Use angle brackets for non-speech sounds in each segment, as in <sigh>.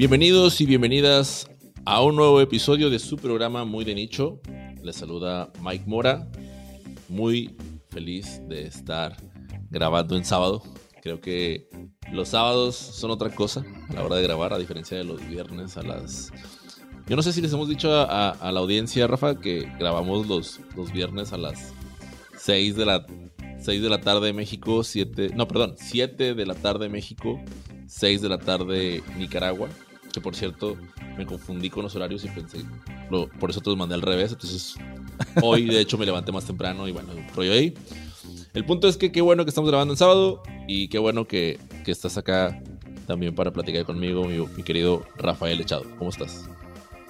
Bienvenidos y bienvenidas a un nuevo episodio de su programa Muy de Nicho. Les saluda Mike Mora. Muy feliz de estar grabando en sábado. Creo que los sábados son otra cosa a la hora de grabar, a diferencia de los viernes a las... Yo no sé si les hemos dicho a, la audiencia, Rafa, que grabamos los, los viernes a las 6 de la 6 de la tarde México, 7, no, perdón, 7 de la tarde México, 6 de la tarde Nicaragua, que por cierto me confundí con los horarios y pensé, por eso te los mandé al revés, entonces hoy de hecho me levanté más temprano y bueno, rollo ahí. El punto es que qué bueno que estamos grabando en sábado y qué bueno que, que estás acá también para platicar conmigo, mi, mi querido Rafael Echado. ¿Cómo estás?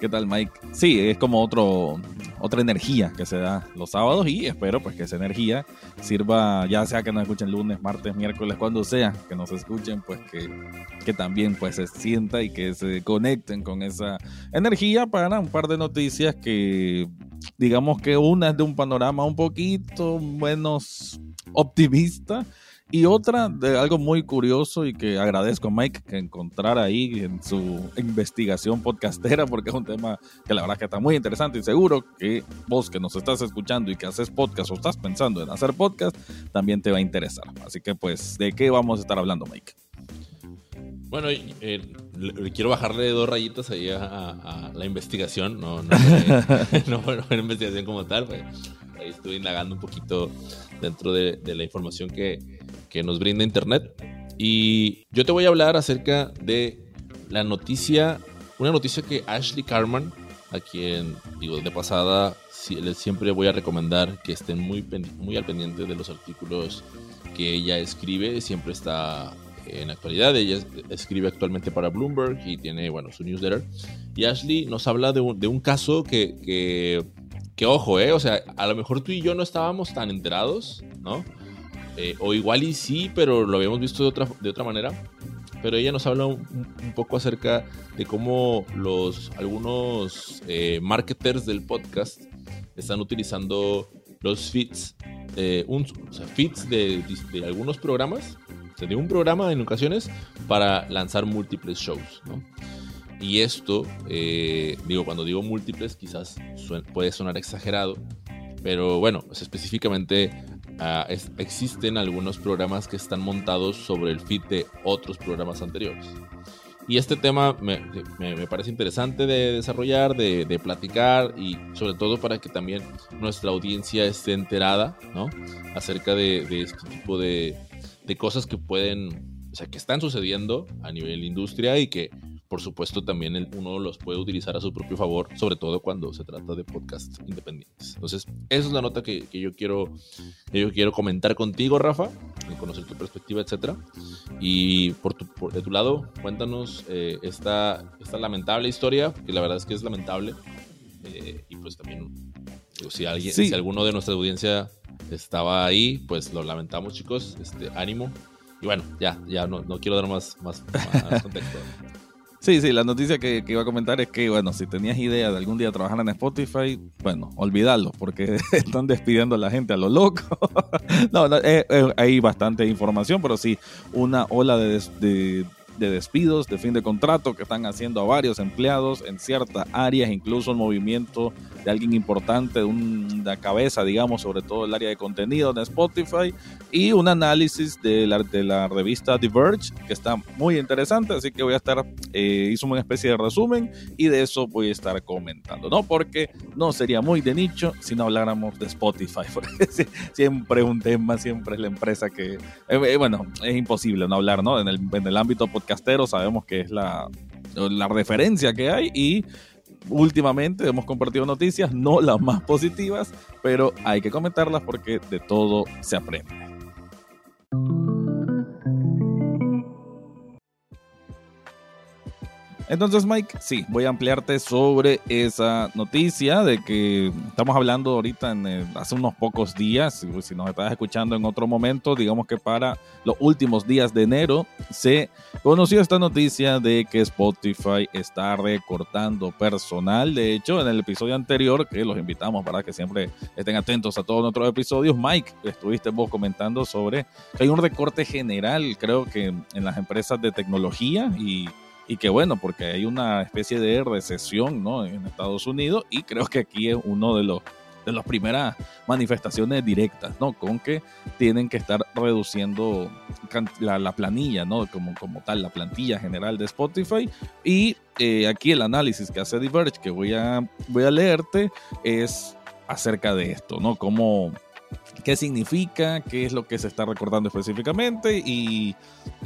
¿Qué tal, Mike? Sí, es como otro, otra energía que se da los sábados y espero pues que esa energía sirva, ya sea que nos escuchen lunes, martes, miércoles, cuando sea que nos escuchen, pues que, que también pues se sienta y que se conecten con esa energía para un par de noticias que digamos que una es de un panorama un poquito menos optimista y otra de algo muy curioso y que agradezco a Mike que encontrar ahí en su investigación podcastera, porque es un tema que la verdad que está muy interesante y seguro que vos que nos estás escuchando y que haces podcast o estás pensando en hacer podcast, también te va a interesar. Así que pues, ¿de qué vamos a estar hablando, Mike? Bueno, eh, quiero bajarle dos rayitas ahí a, la investigación, no, no, <laughs> no, no, investigación como tal, pues, ahí estuve indagando un poquito dentro de la información que, que nos brinda Internet. Y yo te voy a hablar acerca de la noticia, una noticia que Ashley Carman, a quien digo de pasada, siempre voy a recomendar que estén muy, muy al pendiente de los artículos que ella escribe, siempre está en actualidad. Ella escribe actualmente para Bloomberg y tiene, bueno, su newsletter. Y Ashley nos habla de un, de un caso que, que, que, ojo, eh, o sea, a lo mejor tú y yo no estábamos tan enterados, ¿no? Eh, o igual y sí, pero lo habíamos visto de otra, de otra manera. Pero ella nos habla un, poco acerca de cómo los, algunos eh, marketers del podcast están utilizando los feeds, eh, un, o de, de, algunos programas, de un programa en ocasiones, para lanzar múltiples shows. Y esto, digo, cuando digo múltiples, quizás puede sonar exagerado, pero bueno, específicamente Existen algunos programas que están montados sobre el feed de otros programas anteriores. Y este tema me, parece interesante de desarrollar, de, platicar y sobre todo para que también nuestra audiencia esté enterada, ¿no? Acerca de, este tipo de, de, cosas que pueden, o sea, que están sucediendo a nivel industria y que por supuesto también uno los puede utilizar a su propio favor, sobre todo cuando se trata de podcasts independientes. Entonces, esa es la nota que, yo, quiero, yo quiero comentar contigo, Rafa, conocer tu perspectiva, etcétera. Y por, tu, de tu lado, cuéntanos eh, esta, esta lamentable historia, que la verdad es que es lamentable. Eh, y pues también, si, alguien, si alguno de nuestra audiencia estaba ahí, pues lo lamentamos, chicos. Este, ánimo. Y bueno, ya, ya no, no quiero dar más, más, más contexto. <laughs> Sí, sí, la noticia que, iba a comentar es que, bueno, si tenías idea de algún día trabajar en Spotify, bueno, olvídalo, porque <laughs> están despidiendo a la gente a lo loco. <laughs> no, no eh, eh, hay bastante información, pero sí, una ola de, de de despidos, de fin de contrato que están haciendo a varios empleados en ciertas áreas, incluso el movimiento de alguien importante, de una cabeza, digamos, sobre todo el área de contenido de Spotify, y un análisis de la, de la revista Diverge, que está muy interesante, así que voy a estar, eh, hizo una especie de resumen y de eso voy a estar comentando, ¿no? Porque no sería muy de nicho si no habláramos de Spotify, <laughs> porque siempre un tema, siempre es la empresa que, eh, eh, bueno, es imposible no hablar, ¿no? En el, en el ámbito podcastero sabemos que es la, la referencia que hay y últimamente hemos compartido noticias, no las más positivas, pero hay que comentarlas porque de todo se aprende. Entonces, Mike, sí, voy a ampliarte sobre esa noticia de que estamos hablando ahorita hace unos pocos días, si nos estás escuchando en otro momento, digamos que para los últimos días de enero se conoció esta noticia de que Spotify está recortando personal. De hecho, en el episodio anterior, que los invitamos para que siempre estén atentos a todos nuestros episodios, Mike, estuviste vos comentando sobre que hay un recorte general, creo que en las empresas de tecnología y y que bueno, porque hay una especie de recesión ¿no? en Estados Unidos y creo que aquí es uno de los de las primeras manifestaciones directas, ¿no? Con que tienen que estar reduciendo la, planilla, ¿no? Como, como tal, la plantilla general de Spotify. Y eh, aquí el análisis que hace Diverge, que voy a, voy a leerte, es acerca de esto, ¿no? Cómo, qué significa, qué es lo que se está recordando específicamente y,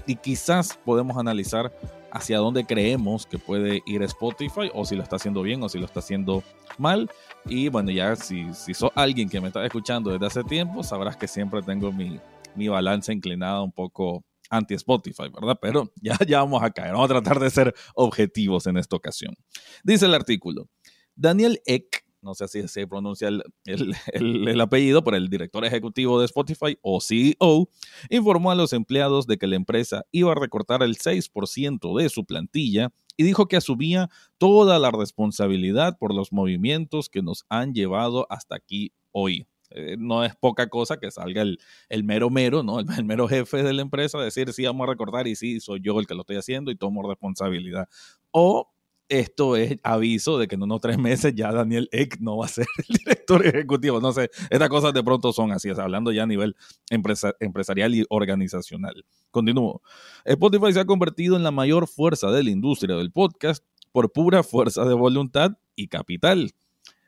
y quizás podemos analizar hacia dónde creemos que puede ir Spotify o si lo está haciendo bien o si lo está haciendo mal. Y bueno, ya si, si sos alguien que me está escuchando desde hace tiempo, sabrás que siempre tengo mi, mi balanza inclinada un poco anti-Spotify, ¿verdad? Pero ya, ya vamos a caer, vamos a tratar de ser objetivos en esta ocasión. Dice el artículo, Daniel Eck no sé si se pronuncia el, <laughs> apellido, por el director ejecutivo de Spotify o CEO, informó a los empleados de que la empresa iba a recortar el 6% de su plantilla y dijo que asumía toda la responsabilidad por los movimientos que nos han llevado hasta aquí hoy. Eh, no es poca cosa que salga el, mero mero, ¿no? <laughs> El, mero jefe de la empresa decir, sí, vamos a recortar y sí, soy yo el que lo estoy haciendo y tomo responsabilidad. O esto es aviso de que en unos tres meses ya Daniel Eck no va a ser el director ejecutivo. No sé, estas cosas de pronto son así, hablando ya a nivel empresarial y organizacional. Continúo. Spotify se ha convertido en la mayor fuerza de la industria del podcast por pura fuerza de voluntad y capital,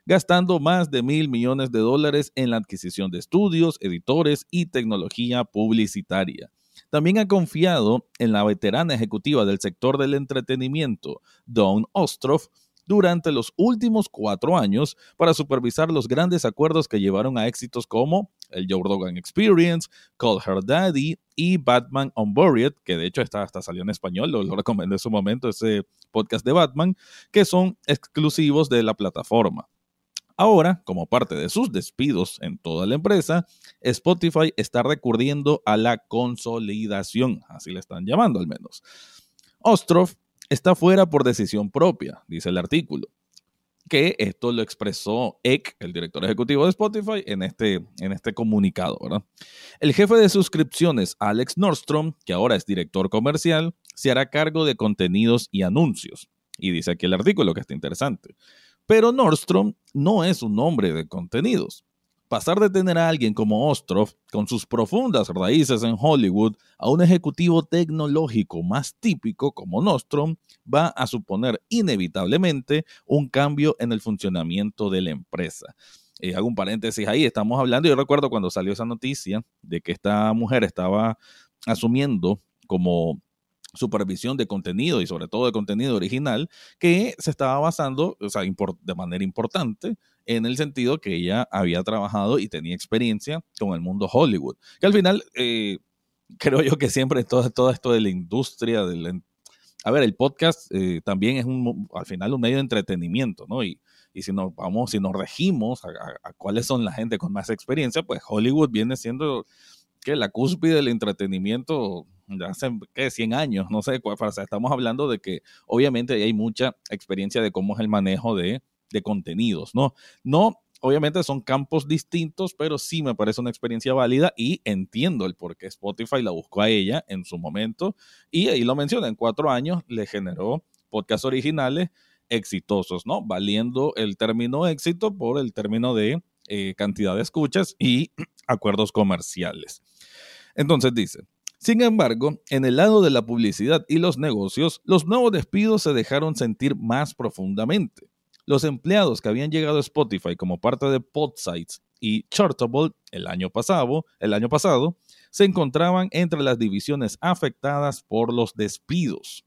gastando más de mil millones de dólares en la adquisición de estudios, editores y tecnología publicitaria. También ha confiado en la veterana ejecutiva del sector del entretenimiento, Dawn Ostroff, durante los últimos cuatro años para supervisar los grandes acuerdos que llevaron a éxitos como el Joe Rogan Experience, Call Her Daddy y Batman Unburied, que de hecho está, hasta salió en español, lo, lo recomendé en su momento, ese podcast de Batman, que son exclusivos de la plataforma. Ahora, como parte de sus despidos en toda la empresa, Spotify está recurriendo a la consolidación, así le están llamando al menos. Ostrov está fuera por decisión propia, dice el artículo, que esto lo expresó Eck, el director ejecutivo de Spotify, en este, en este comunicado. El jefe de suscripciones, Alex Nordstrom, que ahora es director comercial, se hará cargo de contenidos y anuncios. Y dice aquí el artículo que está interesante. Pero Nordstrom no es un hombre de contenidos. Pasar de tener a alguien como Ostrov, con sus profundas raíces en Hollywood, a un ejecutivo tecnológico más típico como Nordstrom, va a suponer inevitablemente un cambio en el funcionamiento de la empresa. Eh, hago un paréntesis ahí, estamos hablando, yo recuerdo cuando salió esa noticia de que esta mujer estaba asumiendo como supervisión de contenido y sobre todo de contenido original que se estaba basando o sea, de manera importante en el sentido que ella había trabajado y tenía experiencia con el mundo Hollywood. Que al final, eh, <laughs> creo yo que siempre todo, esto de la industria, del, a ver, el podcast eh, también es un, al final un medio de entretenimiento, ¿no? Y, si nos vamos, si nos regimos a, a, cuáles son la gente con más experiencia, pues Hollywood viene siendo que la cúspide del entretenimiento hace ¿qué? 100 años, no sé, o sea, estamos hablando de que obviamente hay mucha experiencia de cómo es el manejo de, de contenidos, ¿no? No, obviamente son campos distintos, pero sí me parece una experiencia válida y entiendo el por qué Spotify la buscó a ella en su momento y ahí lo menciona, en cuatro años le generó podcasts originales exitosos, ¿no? Valiendo el término éxito por el término de eh, cantidad de escuchas y <clears throat> acuerdos comerciales. Entonces dice, sin embargo, en el lado de la publicidad y los negocios, los nuevos despidos se dejaron sentir más profundamente. Los empleados que habían llegado a Spotify como parte de Podsites y Chartable el año pasado, se encontraban entre las divisiones afectadas por los despidos.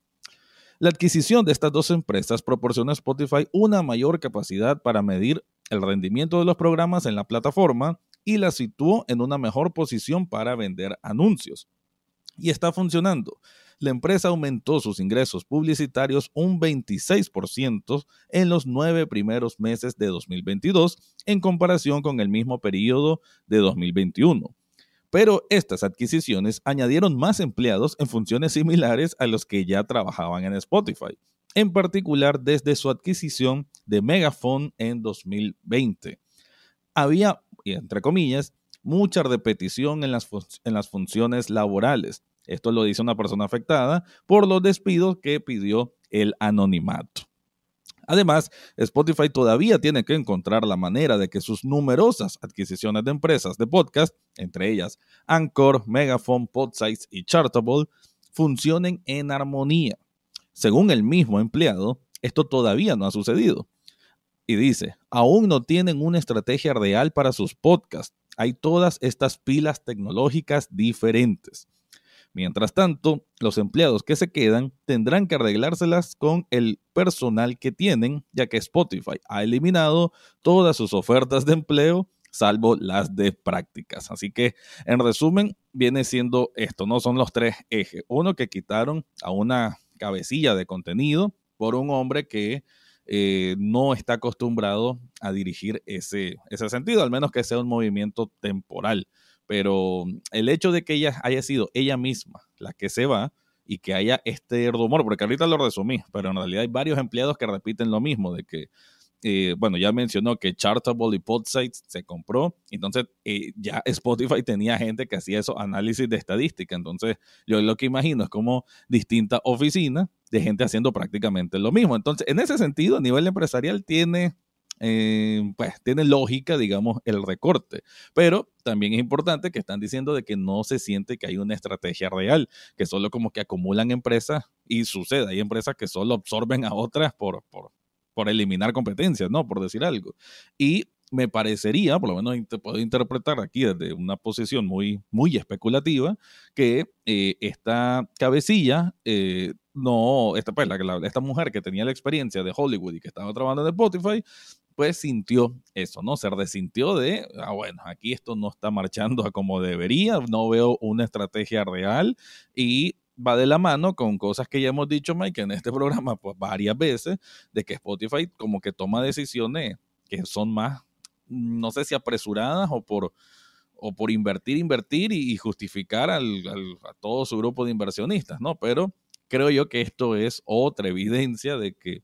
La adquisición de estas dos empresas proporciona a Spotify una mayor capacidad para medir el rendimiento de los programas en la plataforma y la situó en una mejor posición para vender anuncios y está funcionando. La empresa aumentó sus ingresos publicitarios un 26% en los nueve primeros meses de 2022 en comparación con el mismo periodo de 2021. Pero estas adquisiciones añadieron más empleados en funciones similares a los que ya trabajaban en Spotify, en particular desde su adquisición de Megaphone en 2020. Había, entre comillas, mucha repetición en las, en las funciones laborales, Esto lo dice una persona afectada por los despidos que pidió el anonimato. Además, Spotify todavía tiene que encontrar la manera de que sus numerosas adquisiciones de empresas de podcast, entre ellas Anchor, Megaphone, Podsites y Chartable, funcionen en armonía. Según el mismo empleado, esto todavía no ha sucedido. Y dice, aún no tienen una estrategia real para sus podcasts. Hay todas estas pilas tecnológicas diferentes. Mientras tanto, los empleados que se quedan tendrán que arreglárselas con el personal que tienen, ya que Spotify ha eliminado todas sus ofertas de empleo, salvo las de prácticas. Así que, en resumen, viene siendo esto, ¿no? Son los tres ejes. Uno que quitaron a una cabecilla de contenido por un hombre que eh, no está acostumbrado a dirigir ese, ese sentido, al menos que sea un movimiento temporal. Pero el hecho de que ella haya sido ella misma la que se va y que haya este rumor, porque ahorita lo resumí, pero en realidad hay varios empleados que repiten lo mismo, de que eh, bueno, ya mencionó que Chartable y Podsites se compró, entonces eh, ya Spotify tenía gente que hacía eso, análisis de estadística, entonces yo lo que imagino es como distintas oficinas de gente haciendo prácticamente lo mismo. Entonces, en ese sentido, a nivel empresarial tiene, eh, pues, tiene lógica, digamos, el recorte, pero también es importante que están diciendo de que no se siente que hay una estrategia real, que solo como que acumulan empresas y sucede, hay empresas que solo absorben a otras por, por, por eliminar competencias, ¿no? Por decir algo. Y me parecería, por lo menos te puedo interpretar aquí desde una posición muy, muy especulativa, que eh, esta cabecilla, eh, no, esta, pues, esta mujer que tenía la experiencia de Hollywood y que estaba trabajando en Spotify, pues sintió eso, ¿no? Se resintió de, ah, bueno, aquí esto no está marchando a como debería, no veo una estrategia real y va de la mano con cosas que ya hemos dicho, Mike, en este <laughs> programa pues, varias veces, de que Spotify como que toma decisiones que son más, no sé si apresuradas o por, o por invertir, invertir y, justificar al, a todo su grupo de inversionistas, ¿no? Pero creo yo que esto es otra evidencia de que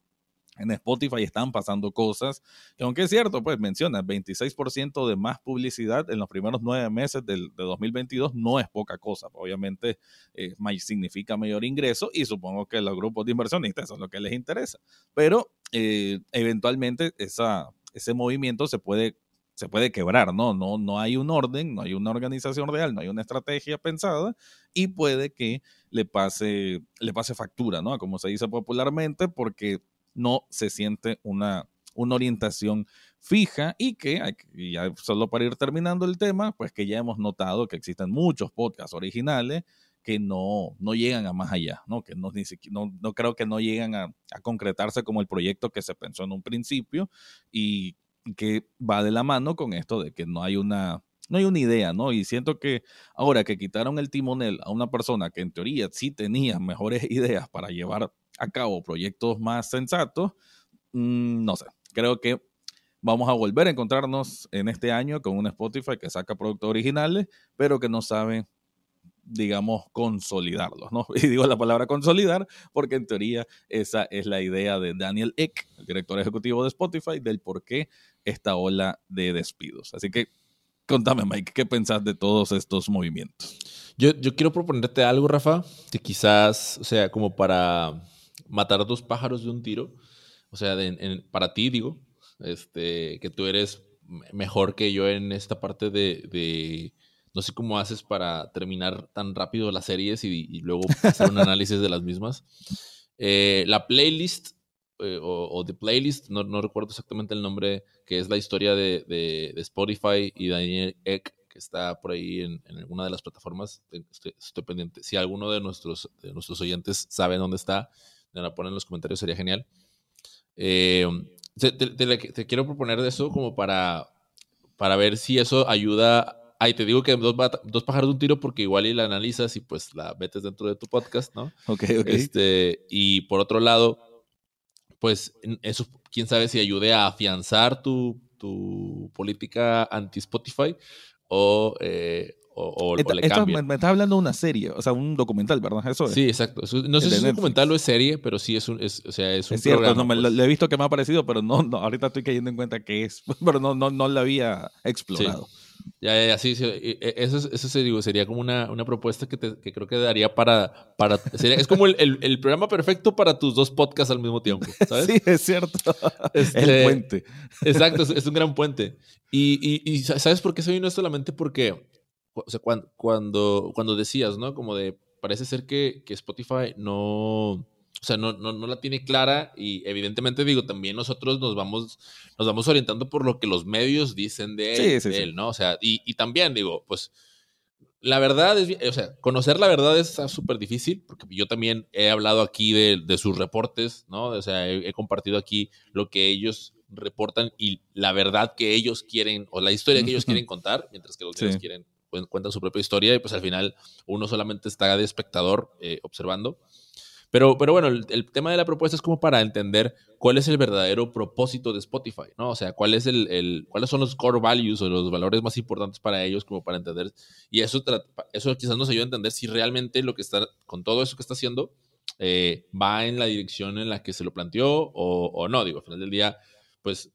en Spotify están pasando cosas. Y aunque es cierto, pues menciona 26% de más publicidad en los primeros nueve meses del, de 2022 no es poca cosa. Obviamente eh, significa mayor ingreso y supongo que los grupos de inversionistas eso es lo que les interesa. Pero eh, eventualmente esa, ese movimiento se puede se puede quebrar, ¿no? ¿no? No hay un orden, no hay una organización real, no hay una estrategia pensada y puede que le pase, le pase factura, ¿no? Como se dice popularmente, porque no se siente una, una orientación fija y que, ya solo para ir terminando el tema, pues que ya hemos notado que existen muchos podcasts originales que no, no llegan a más allá, ¿no? Que no, ni siquiera, no, no creo que no llegan a, a, concretarse como el proyecto que se pensó en un principio y que va de la mano con esto de que no hay una, no hay una idea, ¿no? Y siento que ahora que quitaron el timonel a una persona que en teoría sí tenía mejores <laughs> ideas para llevar a cabo proyectos más sensatos, mm, no sé, creo que vamos a volver a encontrarnos en este año con un Spotify que saca productos originales, pero que no sabe, digamos, consolidarlos, ¿no? <laughs> Y digo la palabra consolidar porque en teoría esa es la idea de Daniel Eck, el director ejecutivo de Spotify, del por qué esta ola de despidos. Así que contame, Mike, ¿qué pensás de todos estos movimientos? Yo, yo quiero proponerte algo, Rafa, que quizás, o sea, como para matar dos pájaros de un tiro. O sea, para ti, digo, este, que tú eres mejor que yo en esta parte de, no sé cómo haces para terminar tan rápido las series y, luego hacer un <laughs> análisis de las mismas. Eh, la playlist eh, o, The Playlist, no, no, recuerdo exactamente el nombre, que es la historia de, de, Spotify y Daniel Eck, que está por ahí en, en alguna de las plataformas. Estoy, estoy, pendiente. Si alguno de nuestros, de nuestros oyentes sabe dónde está, me la ponen en los comentarios, sería genial. Eh, te, quiero proponer de eso como para, para ver si eso ayuda. Ay, te digo que dos, dos pájaros de un tiro porque igual y la analizas y pues la metes dentro de tu podcast, ¿no? Ok, ok. Este, y por otro lado, pues eso, quién sabe si ayude a afianzar tu, tu política anti-Spotify o, eh, o, o, le cambia. Me, estás hablando de una serie, o sea, un documental, ¿verdad? Eso Sí, exacto. no sé si es un documental o es serie, pero sí es un, es, o sea, es un es cierto, No, pues. lo, he visto que me ha parecido, pero no, no, ahorita estoy cayendo en cuenta que es, <laughs> pero no, no, no lo había explorado. Ya, ya, ya, sí, sí. e- e- Eso, es- eso se digo, sería como una, una propuesta que, te- que creo que daría para... para sería, es como el, el- el programa perfecto para tus dos podcasts al mismo tiempo, <laughs> ¿sabes? Sí, es cierto. <laughs> Este, El puente. Exacto, es, es un gran puente. Y, y- y sa- ¿sabes por qué se vino esto a la mente? Porque, o sea, cuan- cuando, cuando, decías, ¿no? Como de, parece ser que, que Spotify no, o sea, no, no, no la tiene clara y evidentemente, digo, también nosotros nos vamos, nos vamos orientando por lo que los medios dicen de él, Sí, sí, de sí. él, ¿no? O sea, y, y también, digo, pues, la verdad es, o sea, conocer la verdad es súper difícil, porque yo también he hablado aquí de, de sus reportes, ¿no? O sea, he, he compartido aquí lo que ellos reportan y la verdad que ellos quieren, o la historia que ellos <laughs> quieren contar, mientras que los medios quieren, cuentan su propia historia y pues al final uno solamente está de espectador eh, observando. Pero, pero bueno, el, tema de la propuesta es como para entender cuál es el verdadero propósito de Spotify, ¿no? O sea, cuál es el, cuáles son los core values o los valores más importantes para ellos, como para entender. Y eso, eso quizás nos ayuda a entender si realmente lo que está, con todo eso que está haciendo, eh, va en la dirección en la que se lo planteó o, no. Digo, al final del día, pues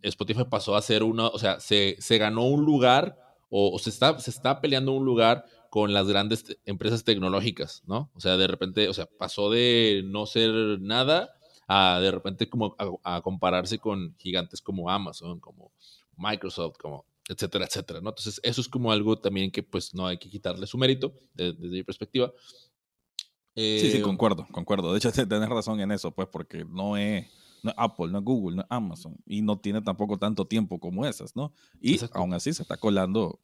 Spotify pasó a ser una, o sea, se, se ganó un lugar o, o se, está, se está peleando un lugar con las grandes te- empresas tecnológicas, ¿no? O sea, de repente, o sea, pasó de no ser nada a de repente como a, a compararse con gigantes como Amazon, como Microsoft, como etcétera, etcétera, ¿no? Entonces, eso es como algo también que pues no hay que quitarle su mérito de- desde mi perspectiva. Sí, sí, Eh, concuerdo, concuerdo. De hecho, te- <laughs> tenés razón en eso, pues, porque no es, no es Apple, no es Google, no es Amazon, y no tiene tampoco tanto tiempo como esas, ¿no? Y Exacto. aún así se está colando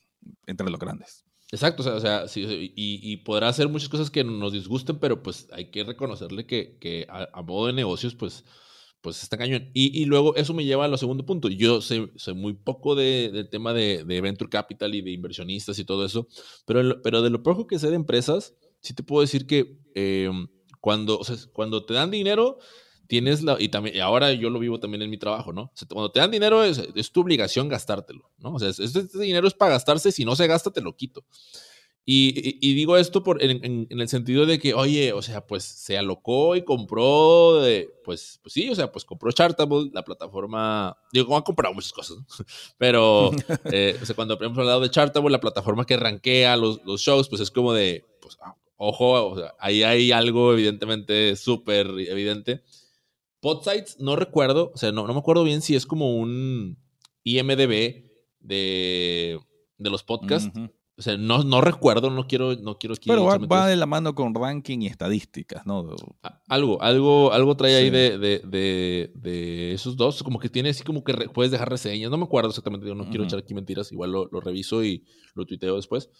entre los grandes. Exacto, o sea, o sea, sí, y, y podrá hacer muchas cosas que nos disgusten, pero pues hay que reconocerle que, que a, a modo de negocios, pues, pues está cañón. Y, y luego eso me lleva a lo segundo punto. Yo sé, sé muy poco de- del tema de, de venture capital y de inversionistas y todo eso, pero, pero de lo poco que sé de empresas, sí te puedo decir que eh, cuando, o sea, cuando te dan dinero, tienes la, y también, y ahora yo lo vivo también en mi trabajo, ¿no? O sea, cuando te dan dinero es, es tu obligación gastártelo, ¿no? O sea, es- este, este dinero es para gastarse, si no se gasta, te lo quito. Y, y- y digo esto por, en, en- en el sentido de que, oye, o sea, pues se alocó y compró, de, pues, pues sí, o sea, pues compró Chartable, la plataforma, digo, como ha comprado muchas cosas, ¿no? <laughs> Pero, <laughs> eh, o sea, cuando hemos hablado de Chartable, la plataforma que rankea los, los shows, pues es como de, pues, ah, ojo, o sea, ahí hay algo evidentemente súper evidente. Podsites, no recuerdo, o sea, no, no me acuerdo bien si es como un IMDB de, de los podcasts. O sea, no, no recuerdo, no quiero, no quiero aquí Pero va, va de la mano con ranking y estadísticas, ¿no? algo, algo, algo trae ahí de, de, de, de esos dos, como que tiene así como que re- puedes dejar reseñas, no me acuerdo exactamente, digo, no quiero echar aquí mentiras, igual lo, lo reviso y lo tuiteo después.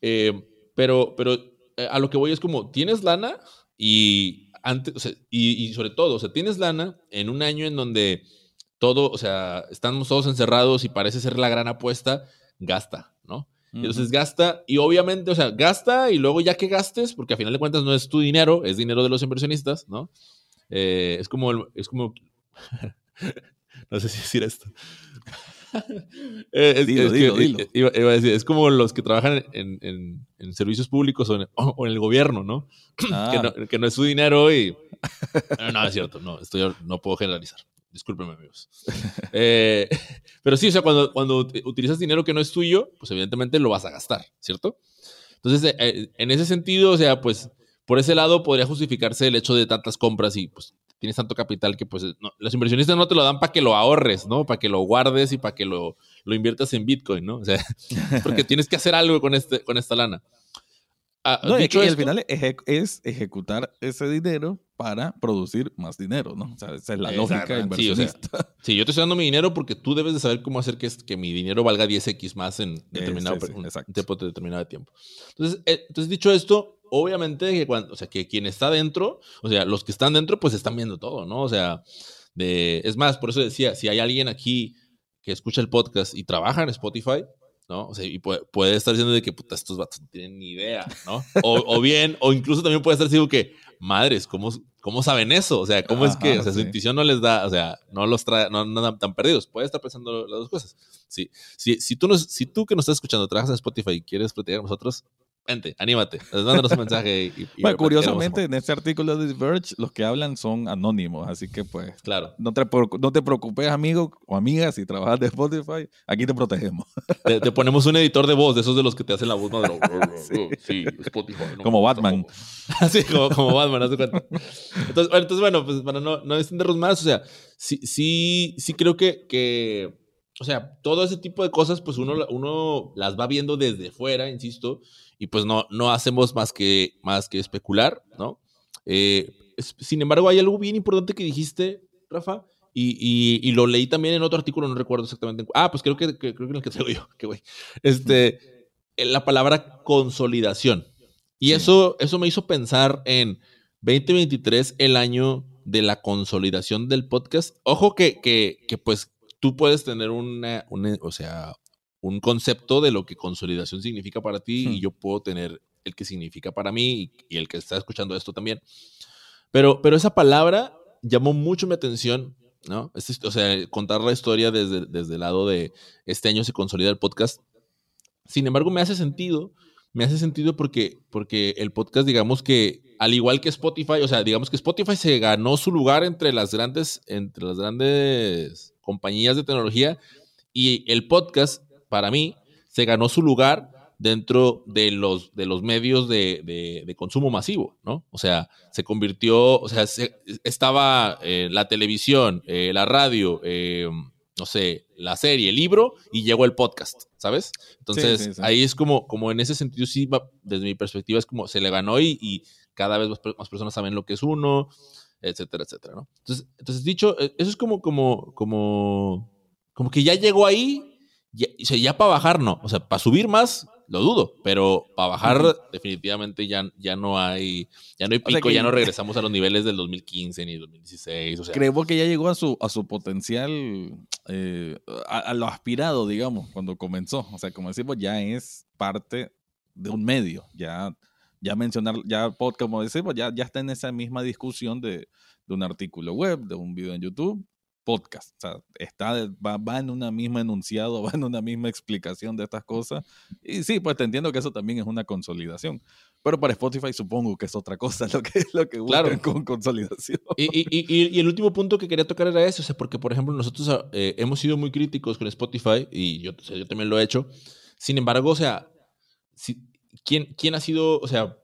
Eh, pero, pero eh, a lo que voy es como, tienes lana y antes, o sea, y, y sobre todo, o sea, tienes lana en un año en donde todo, o sea, estamos todos encerrados y parece ser la gran apuesta, gasta, ¿no? Entonces gasta, y obviamente, o sea, gasta y luego ya que gastes, porque a final de cuentas no es tu dinero, es dinero de los inversionistas, ¿no? Eh, es como, el- es como, <laughs> no sé si decir esto. <laughs> Eh, es, Dilo, es que, dilo, dilo. Iba, iba a decir, es como los que trabajan en, en- en servicios públicos o en, o en el gobierno, ¿no? Ah, Que, no, que no es su dinero y... <laughs> No, no, es cierto, no, estoy, no puedo generalizar. Discúlpenme, amigos. <laughs> Eh, pero sí, o sea, cuando, cuando ut- utilizas dinero que no es tuyo, pues evidentemente lo vas a gastar, ¿cierto? Entonces, eh, en ese sentido, o sea, pues por ese lado podría justificarse el hecho de tantas compras y pues tienes tanto capital que pues no- los inversionistas no te lo dan para que lo ahorres, ¿no? Para que lo guardes y para que lo, lo inviertas en Bitcoin, ¿no? O sea, es <laughs> porque tienes que hacer algo con, este, con esta lana. Ah, No, y dicho que al esto- final es, eje- es ejecutar ese dinero para producir más dinero, ¿no? O sea, esa es la lógica Exactamente, sí, o sea, inversionista. <laughs> Sí, yo te estoy dando mi dinero porque tú debes de saber cómo hacer que, es- que mi dinero valga 10x más en determinado sí, sí, un exacto. tiempo determinado de tiempo. Entonces, eh, entonces, dicho esto, obviamente que cuando, o sea, que quien está dentro, o sea, los que están dentro, pues están viendo todo, ¿no? O sea, de, es más, por eso decía, si hay alguien aquí que escucha el podcast y trabaja en Spotify, ¿no? O sea, y puede, puede estar diciendo de que, puta, estos vatos no tienen ni idea, ¿no? O, o bien, o incluso también puede estar diciendo que, madres, ¿cómo, cómo saben eso? O sea, ¿cómo es que, o sea, su sí. intuición no les da, o sea, no los trae, no no andan tan perdidos. Puede estar pensando las dos cosas. Sí. Si, si, tú nos, si tú que nos estás escuchando trabajas en Spotify y quieres platicar con nosotros, vente, anímate, mándanos un mensaje. Y, <laughs> bueno, curiosamente, en este artículo de The Verge, los que hablan son anónimos, así que pues, claro. no te, no te preocupes, amigo o amiga, si trabajas de Spotify, aquí te protegemos. Te, ponemos un editor de voz, de esos de los que te hacen la voz. <laughs> sí. Spotify. como Batman. Así, <laughs> como, como Batman, Entonces, entonces, bueno, pues para no, no extendernos más, o sea, sí, sí, sí creo que, que o sea, todo ese tipo de cosas, pues uno, uno las va viendo desde fuera, insisto, y pues no, no hacemos más que, más que especular, ¿no? Eh, sin embargo, hay algo bien importante que dijiste, Rafa, y, lo leí también en otro artículo, no recuerdo exactamente. Ah, pues creo que, creo que en el que <laughs> traigo yo, que güey. Este, la palabra consolidación. Y eso, eso me hizo pensar en 2023, el año de la consolidación del podcast. Ojo que, que, que pues tú puedes tener una, o sea, un concepto de lo que consolidación significa para ti y yo puedo tener el que significa para mí y, el que está escuchando esto también. Pero, pero esa palabra llamó mucho mi atención, ¿no? Este, o sea, contar la historia desde, desde el lado de este año se consolida el podcast. Sin embargo, me hace sentido, me hace sentido porque, porque el podcast, digamos que, al igual que Spotify, o sea, digamos que Spotify se ganó su lugar entre las grandes, entre las grandes compañías de tecnología y el podcast, para mí, se ganó su lugar dentro de los, de los medios de, consumo masivo, ¿no? O sea, se convirtió, o sea, estaba eh, la televisión, eh, la radio, eh, no sé, la serie, el libro y llegó el podcast, ¿sabes? Entonces, ahí es como, como en ese sentido, sí, desde mi perspectiva, es como se le ganó y, y cada vez más personas saben lo que es uno, etcétera, etcétera, ¿no? Entonces, entonces dicho, eh, eso es como, como, como, como que ya llegó ahí, ya, o sea, ya para bajar no, o sea, para subir más lo dudo, pero para bajar definitivamente ya, ya no hay, ya no hay pico, ya no regresamos a los niveles del 2015 ni 2016. O sea. Creo que ya llegó a su, a su potencial, eh, a, lo aspirado, digamos, cuando comenzó. O sea, como decimos, ya es parte de un medio, ya ya mencionar, ya podcast, como decimos, ya, ya está en esa misma discusión de, de un artículo web, de un video en YouTube, podcast. O sea, está, va, va, en una misma enunciado, <laughs> va en una misma explicación de estas cosas. Y sí, pues te entiendo que eso también es una consolidación. Pero para Spotify supongo que es otra cosa <laughs> lo que, lo que claro. con consolidación. Y, y, y, el último punto que quería tocar era eso, o sea, porque por ejemplo nosotros eh, hemos sido muy críticos con Spotify y yo, yo también lo he hecho. Sin embargo, o sea, si, ¿quién, quién ha sido, o sea,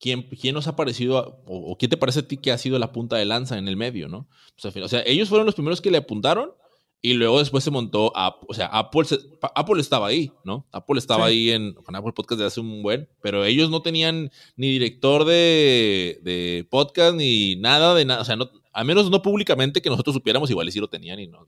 quién, quién nos ha parecido, o, qué te parece a ti que ha sido la punta de lanza en el medio, ¿no? Pues, o sea, ellos fueron los primeros que le apuntaron y luego después se montó, o sea, Apple, Apple estaba ahí, ¿no? Apple estaba ahí en con Apple Podcast de hace un buen, pero ellos no tenían ni director de, de podcast ni nada de nada, o sea, no, al menos no públicamente que nosotros supiéramos, igual y sí lo tenían y no,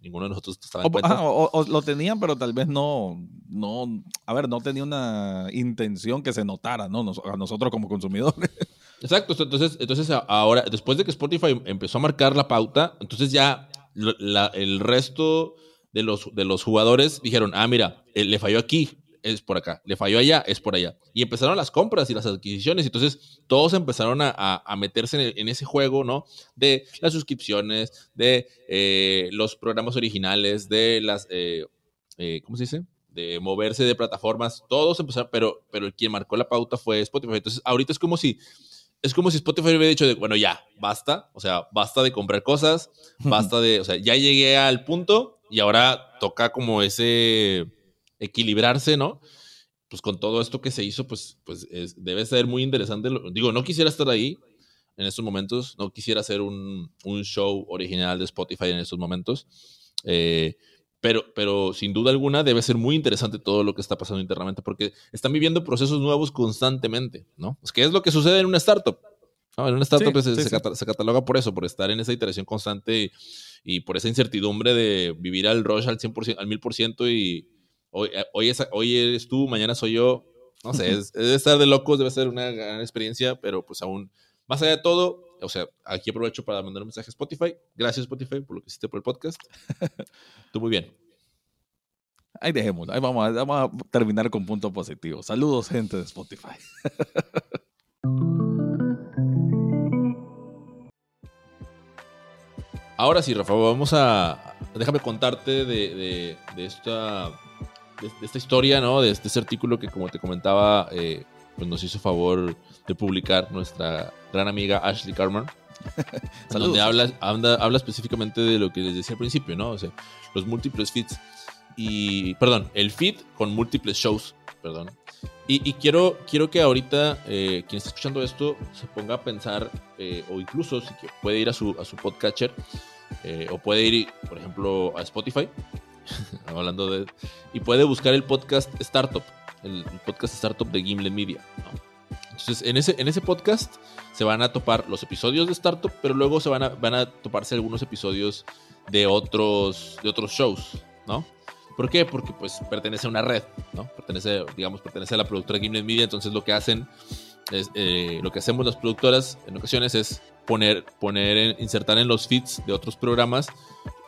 ninguno de nosotros estaba en cuenta. O, lo tenían, pero tal vez no, no, a ver, no tenía una intención que se notara, ¿no? a nosotros como consumidores. <laughs> Exacto, entonces, entonces ahora, después de que Spotify empezó a marcar la pauta, entonces ya el resto de los, de los jugadores dijeron, ah, mira, eh, le falló aquí, es por acá, le falló allá, es por allá. Y empezaron las compras y las adquisiciones, entonces todos empezaron a, a, meterse en, ese juego, ¿no? De las suscripciones, de eh, los programas originales, de las, eh, eh, ¿cómo se dice? De moverse de plataformas, todos empezaron, pero, pero quien marcó la pauta fue Spotify. Entonces ahorita es como si... Es como si Spotify hubiera dicho, de, bueno, ya, basta, o sea, basta de comprar cosas, basta de, o sea, ya llegué al punto y ahora toca como ese, equilibrarse, ¿no? Pues con todo esto que se hizo, pues, pues debe ser muy interesante. Digo, no quisiera estar ahí en estos momentos, no quisiera hacer un, show original de Spotify en estos momentos, eh, pero, pero sin duda alguna debe ser muy interesante todo lo que está pasando internamente porque están viviendo procesos nuevos constantemente, ¿no? Es que es lo que sucede en una startup. En una startup pues, se, cataloga por eso, por estar en esa iteración constante y, por esa incertidumbre de vivir al rush al 100%, al 1000% y, hoy, eh, hoy, hoy eres tú, mañana soy yo. No sé, es, debe estar de locos, debe ser una gran experiencia, pero pues aún, más allá de todo, o sea, aquí aprovecho para mandar un mensaje a Spotify. Gracias Spotify por lo que hiciste por el podcast. <laughs> tú muy bien. Ahí dejemos, ahí vamos a, vamos a terminar con punto positivo. Saludos gente de Spotify. <laughs> Ahora sí, Rafa, vamos a... Déjame contarte de, de, de esta esta historia, ¿no? De este, ese artículo que, como te comentaba, eh, pues nos hizo favor de publicar nuestra gran amiga Ashley Carman. <laughs> donde habla, habla, específicamente de lo que les decía al principio, ¿no? O sea, los múltiples feeds. Y, perdón, el feed con múltiples shows, perdón. Y, quiero, quiero que ahorita eh, quien está escuchando esto se ponga a pensar, eh, o incluso si puede ir a su, a su podcatcher, eh, o puede ir, por ejemplo, a Spotify, <laughs> hablando. Y puede buscar el podcast Startup, el, podcast Startup de Gimlet Media. Entonces, en ese, en ese podcast se van a topar los episodios de Startup, pero luego se van a, van a toparse algunos episodios de otros, de otros shows, ¿no? ¿Por qué? Porque pues pertenece a una red, ¿no? Pertenece, digamos, pertenece a la productora Gimlet Media, entonces lo que hacen es, eh, lo que hacemos las productoras en ocasiones es poner, poner insertar en los feeds de otros programas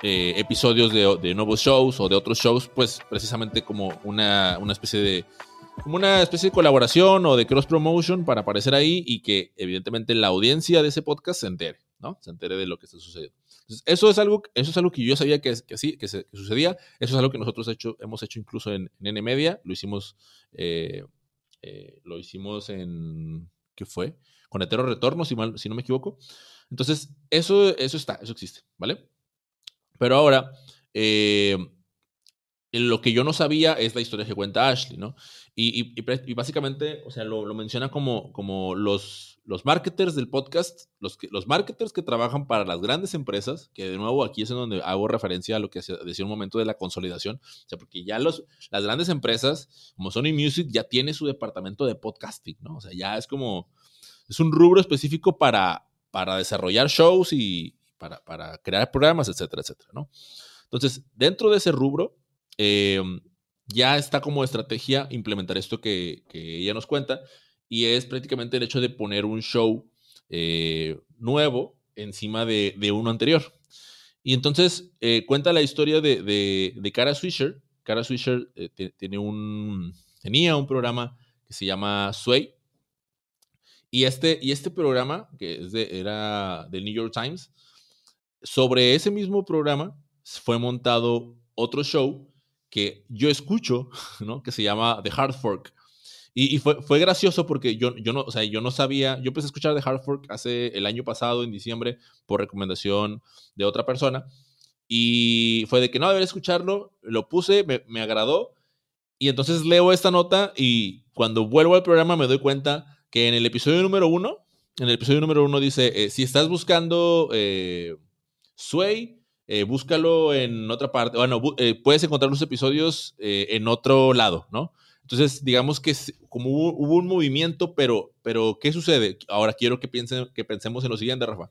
eh, episodios de, nuevos shows o de otros shows, pues precisamente como una, una especie de como una especie de colaboración o de cross promotion para aparecer ahí y que evidentemente la audiencia de ese podcast se entere, ¿no? Se entere de lo que está sucediendo eso es algo, eso es algo que yo sabía que, que sí, que, sucedía. Eso es algo que nosotros hemos hecho incluso en, N Media. Lo hicimos, eh, eh, lo hicimos en, ¿qué fue? Con Etero Retorno, si, si no me equivoco. Entonces, eso, eso está, eso existe, ¿vale? Pero ahora, eh, lo que yo no sabía es la historia que cuenta Ashley, ¿no? Y, básicamente, o sea, lo, menciona como, como los, los marketers del podcast, los, los marketers que trabajan para las grandes empresas, que de nuevo aquí es en donde hago referencia a lo que decía un momento de la consolidación, o sea, porque ya los, las grandes empresas, como Sony Music, ya tiene su departamento de podcasting, ¿no? O sea, ya es como, es un rubro específico para, para desarrollar shows y para, crear programas, etcétera, etcétera, ¿no? Entonces, dentro de ese rubro, eh, ya está como estrategia implementar esto que, ella nos cuenta y es prácticamente el hecho de poner un show eh, nuevo encima de, uno anterior. Y entonces eh, cuenta la historia de, Cara Swisher. Cara Swisher eh, tenía un programa que se llama Sway. Y este, y este programa, que era del New York Times, sobre ese mismo programa fue montado otro show que yo escucho, <laughs> ¿no? Que se llama The Hard Fork. Y, fue, fue, gracioso porque yo, yo, no, o sea, yo no sabía, yo empecé a escuchar The Hard Fork hace el año pasado, en diciembre, por recomendación de otra persona. Y fue de que no, debería escucharlo, lo puse, me, me agradó. Y entonces leo esta nota y cuando vuelvo al programa me doy cuenta que en el episodio número uno, en el episodio número uno dice, eh, si estás buscando eh, Sway, eh, búscalo en otra parte. Bueno, eh, puedes encontrar los episodios eh, en otro lado, ¿no? Entonces, digamos que como hubo, un movimiento, pero, pero ¿qué sucede? Ahora quiero que, piensen, que pensemos en lo siguiente, Rafa.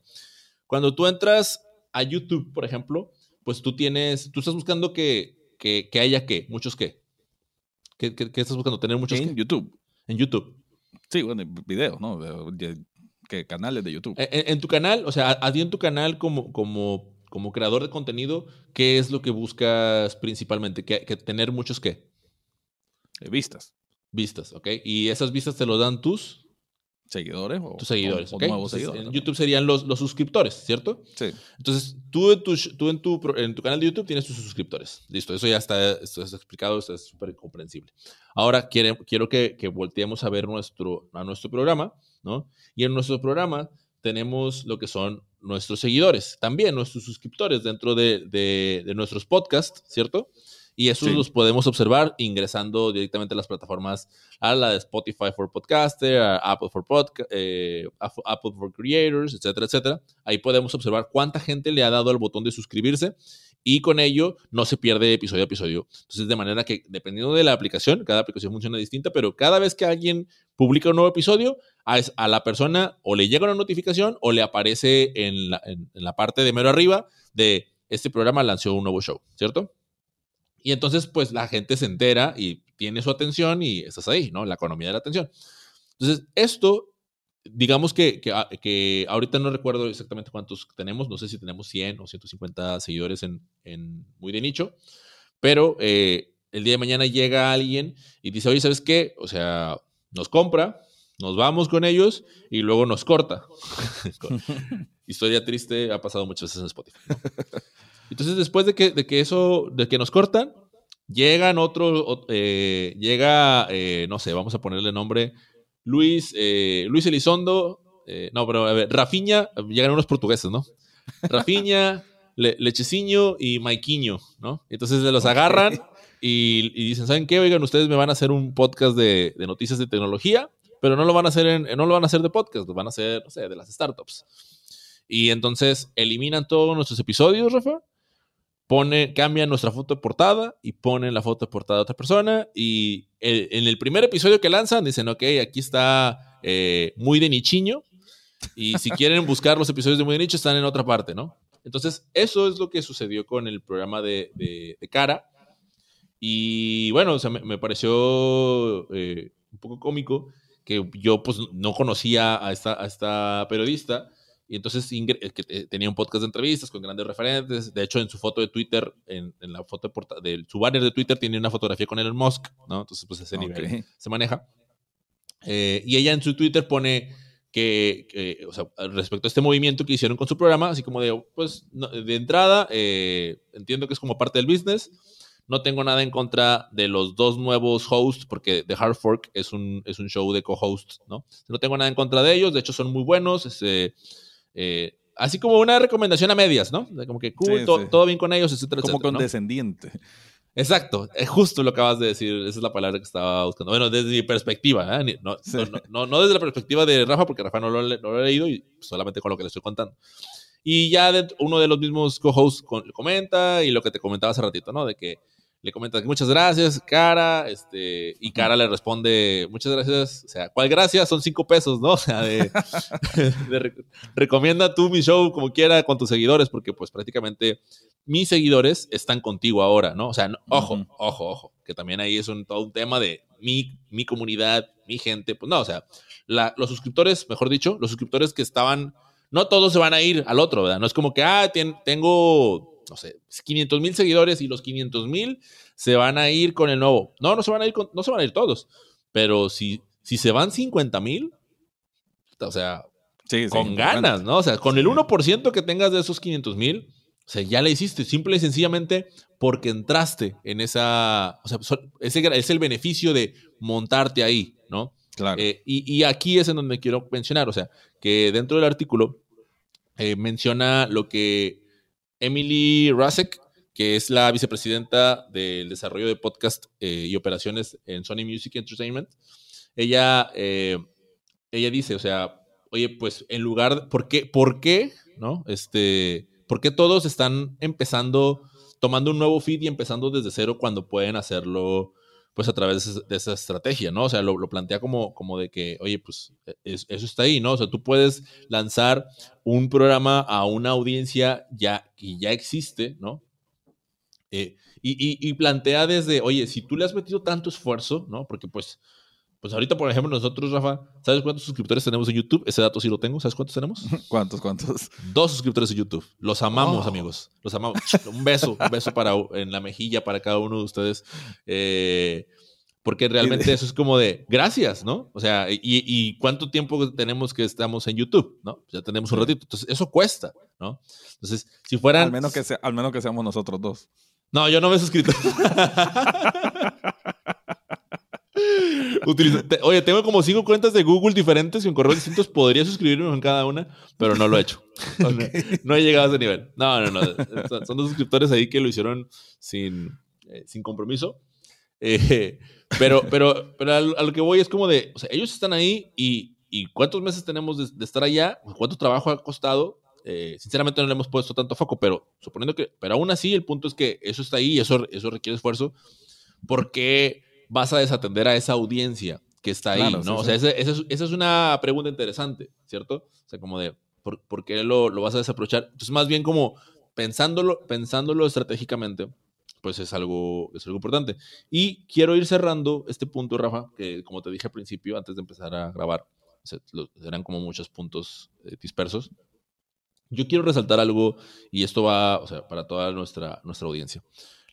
Cuando tú entras a YouTube, por ejemplo, pues tú tienes, tú estás buscando que, que, haya qué, muchos qué. ¿Qué, estás buscando? Tener muchos en YouTube. En YouTube. Sí, bueno, videos, ¿no? ¿Qué canales de YouTube. En, tu canal, o sea, a, ti en tu canal como, como como creador de contenido, ¿qué es lo que buscas principalmente? ¿Que, tener muchos qué? Eh, vistas. Vistas, ok. ¿Y esas vistas te lo dan tus seguidores o tus seguidores, En YouTube serían los, los, suscriptores, ¿cierto? Sí. Entonces, tú, en tu, tú en, tu, en tu canal de YouTube tienes tus suscriptores. Listo, eso ya está, esto está explicado, esto es súper comprensible. Ahora quiero, quiero que, que volteemos a ver nuestro, a nuestro programa, ¿no? Y en nuestro programa tenemos lo que son nuestros seguidores, también nuestros suscriptores dentro de, nuestros podcasts, ¿cierto? Y esos los podemos observar ingresando directamente a las plataformas, a la de Spotify for Podcaster, a Apple for, eh, Apple for Creators, etcétera, etcétera. Ahí podemos observar cuánta gente le ha dado al botón de suscribirse y con ello no se pierde episodio a episodio. Entonces, de manera que dependiendo de la aplicación, cada aplicación funciona distinta, pero cada vez que alguien publica un nuevo episodio, a, la persona o le llega una notificación o le aparece en la, en, la parte de mero arriba de este programa lanzó un nuevo show, ¿cierto? Y entonces, pues la gente se entera y tiene su atención y estás ahí, ¿no? La economía de la atención. Entonces, esto digamos que, ah, que, ahorita no recuerdo exactamente cuántos tenemos, no sé si tenemos 100 o 150 seguidores en, en muy de nicho, pero eh, el día de mañana llega alguien y dice, oye, ¿sabes qué? O sea, nos compra, nos vamos con ellos y luego nos corta. <laughs> Historia triste, ha pasado muchas veces en Spotify. Entonces, después de que, de que eso, de que nos cortan, Llegan otros, eh, llega, eh, no sé, vamos a ponerle nombre, Luis, eh, Luis Elizondo, no, pero a ver, Rafiña, llegan unos portugueses, ¿no? Rafiña, <laughs> Le, Lecheciño y Maiquiño, ¿no? Entonces se los agarran y, dicen, ¿saben qué? Oigan, ustedes me van a hacer un podcast de, noticias de tecnología, pero no lo van a hacer en, no lo van a hacer de podcast, lo van a hacer, no sé, de las startups. Y entonces eliminan todos nuestros episodios, Rafa, pone, cambian nuestra foto de portada y ponen la foto de portada de otra persona. Y en el primer episodio que lanzan, dicen, ok, aquí está eh, muy de nichiño. Y si quieren buscar los episodios de muy de nicho, están en otra parte, ¿no? Entonces, eso es lo que sucedió con el programa de, de, Cara. Y bueno, o sea, me, pareció eh, un poco cómico que yo pues no conocía a esta, a esta periodista y entonces que tenía un podcast de entrevistas con grandes referentes. De hecho, en su foto de Twitter, en, la foto de, de su banner de Twitter, tiene una fotografía con Elon Musk, ¿no? Entonces, pues ese nivel se maneja. Eh, y ella en su Twitter pone que, o sea, respecto a este movimiento que hicieron con su programa, así como de, pues, de entrada, eh, entiendo que es como parte del business. No tengo nada en contra de los dos nuevos hosts, porque The Hard Fork es un, es un show de co-hosts, ¿no? No tengo nada en contra de ellos, de hecho son muy buenos. Este, eh, así como una recomendación a medias, ¿no? Como que cool, todo bien con ellos, etcétera, Como condescendiente. Exacto, es justo lo que acabas de decir, esa es la palabra que estaba buscando. Bueno, desde mi perspectiva, ¿eh? no, no, desde la perspectiva de Rafa, porque Rafa no lo, no lo, he leído y solamente con lo que le estoy contando. Y ya uno de los mismos co-hosts comenta y lo que te comentaba hace ratito, ¿no? De que le comenta que muchas gracias, Cara, este, y Cara le responde, muchas gracias, o sea, ¿cuál gracias? Son cinco pesos, ¿no? <laughs> O sea, de, <laughs> recomienda tú mi show como quiera con tus seguidores, porque pues prácticamente mis seguidores están contigo ahora, ¿no? O sea, ojo, ojo, ojo, que también ahí es un, todo un tema de mi, mi comunidad, mi gente, pues no, o sea, los suscriptores, mejor dicho, los suscriptores que estaban, no todos se van a ir al otro, ¿verdad? No es como que, ah, tengo no sé, 500 mil seguidores y los 500 mil se van a ir con el nuevo. No, no se van a ir, no se van a ir todos, pero si, si se van 50 mil, o sea, con ganas, ¿no? O sea, con el 1% que tengas de esos 500 mil, o sea, ya le hiciste, simple y sencillamente porque entraste en esa, o sea, ese es el beneficio de montarte ahí, ¿no? Claro. Eh, y, aquí es en donde quiero mencionar, o sea, que dentro del artículo eh, menciona lo que Emily Rasek, que es la vicepresidenta del desarrollo de podcast eh, y operaciones en Sony Music Entertainment. Ella, eh, ella dice, o sea, oye, pues en lugar, ¿por qué, por qué, no? Este, ¿por qué todos están empezando, tomando un nuevo feed y empezando desde cero cuando pueden hacerlo pues a través de esa estrategia, ¿no? O sea, lo, plantea como, como de que, oye, pues e, eso está ahí, ¿no? O sea, tú puedes lanzar un programa a una audiencia ya, que ya existe, ¿no? Eh, y, y, plantea desde, oye, si tú le has metido tanto esfuerzo, ¿no? Porque pues pues ahorita, por ejemplo, nosotros, Rafa, ¿sabes cuántos suscriptores tenemos en YouTube? Ese dato sí lo tengo. ¿Sabes cuántos tenemos? <laughs> ¿Cuántos, cuántos? Dos suscriptores en YouTube. Los amamos, oh. amigos. Los amamos. un beso, un beso para, en la mejilla para cada uno de ustedes. Eh, porque realmente eso es como de gracias, ¿no? O sea, y, cuánto tiempo tenemos que estamos en YouTube, ¿no? Ya tenemos un ratito. Entonces, eso cuesta, ¿no? Entonces, si fueran. Al menos que, sea, al menos que seamos nosotros dos. No, yo no me he suscrito. <laughs> oye, tengo como cinco cuentas de Google diferentes y en correos distintos. Podría suscribirme en cada una, pero no lo he hecho. <laughs> No, he llegado a ese nivel. No, no, no. Son, dos suscriptores ahí que lo hicieron sin, eh, sin compromiso. Eh, pero, pero, pero a, lo que voy es como de, o sea, ellos están ahí y, y ¿cuántos meses tenemos de, estar allá? ¿Cuánto trabajo ha costado? Eh, sinceramente no le hemos puesto tanto foco, pero suponiendo que, pero aún así el punto es que eso está ahí y eso, eso requiere esfuerzo. porque vas a desatender a esa audiencia que está ahí, ¿no? o sea, esa, es, una pregunta interesante, ¿cierto? O sea, como de, ¿por, qué lo, vas a desaprovechar? Entonces, más bien como pensándolo, pensándolo estratégicamente, pues es algo, es algo importante. Y quiero ir cerrando este punto, Rafa, que como te dije al principio, antes de empezar a grabar, eran como muchos puntos eh, dispersos. Yo quiero resaltar algo, y esto va, o sea, para toda nuestra, nuestra audiencia.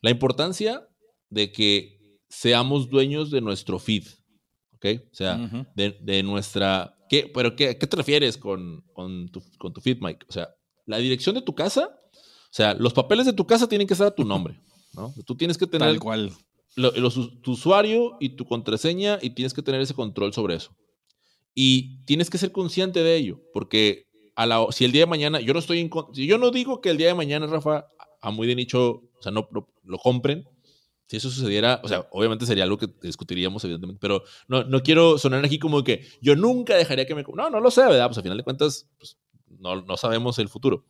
La importancia de que seamos dueños de nuestro feed. ¿Ok? O sea, de, nuestra... ¿qué, ¿Pero qué, qué te refieres con, con, tu, feed, Mike? O sea, la dirección de tu casa, o sea, los papeles de tu casa tienen que estar a tu nombre. ¿no? Tú tienes que tener Tal cual. lo- los- tu usuario y tu contraseña y tienes que tener ese control sobre eso. Y tienes que ser consciente de ello, porque a la, si el día de mañana, yo no estoy en, con- yo no digo que el día de mañana, Rafa, a muy de nicho, o sea, no, no- lo compren, si eso sucediera, o sea, obviamente sería algo que discutiríamos, evidentemente, pero no, no quiero sonar aquí como que yo nunca dejaría que me... No, no lo sé, ¿verdad? Pues a final de cuentas, pues, no, no sabemos el futuro.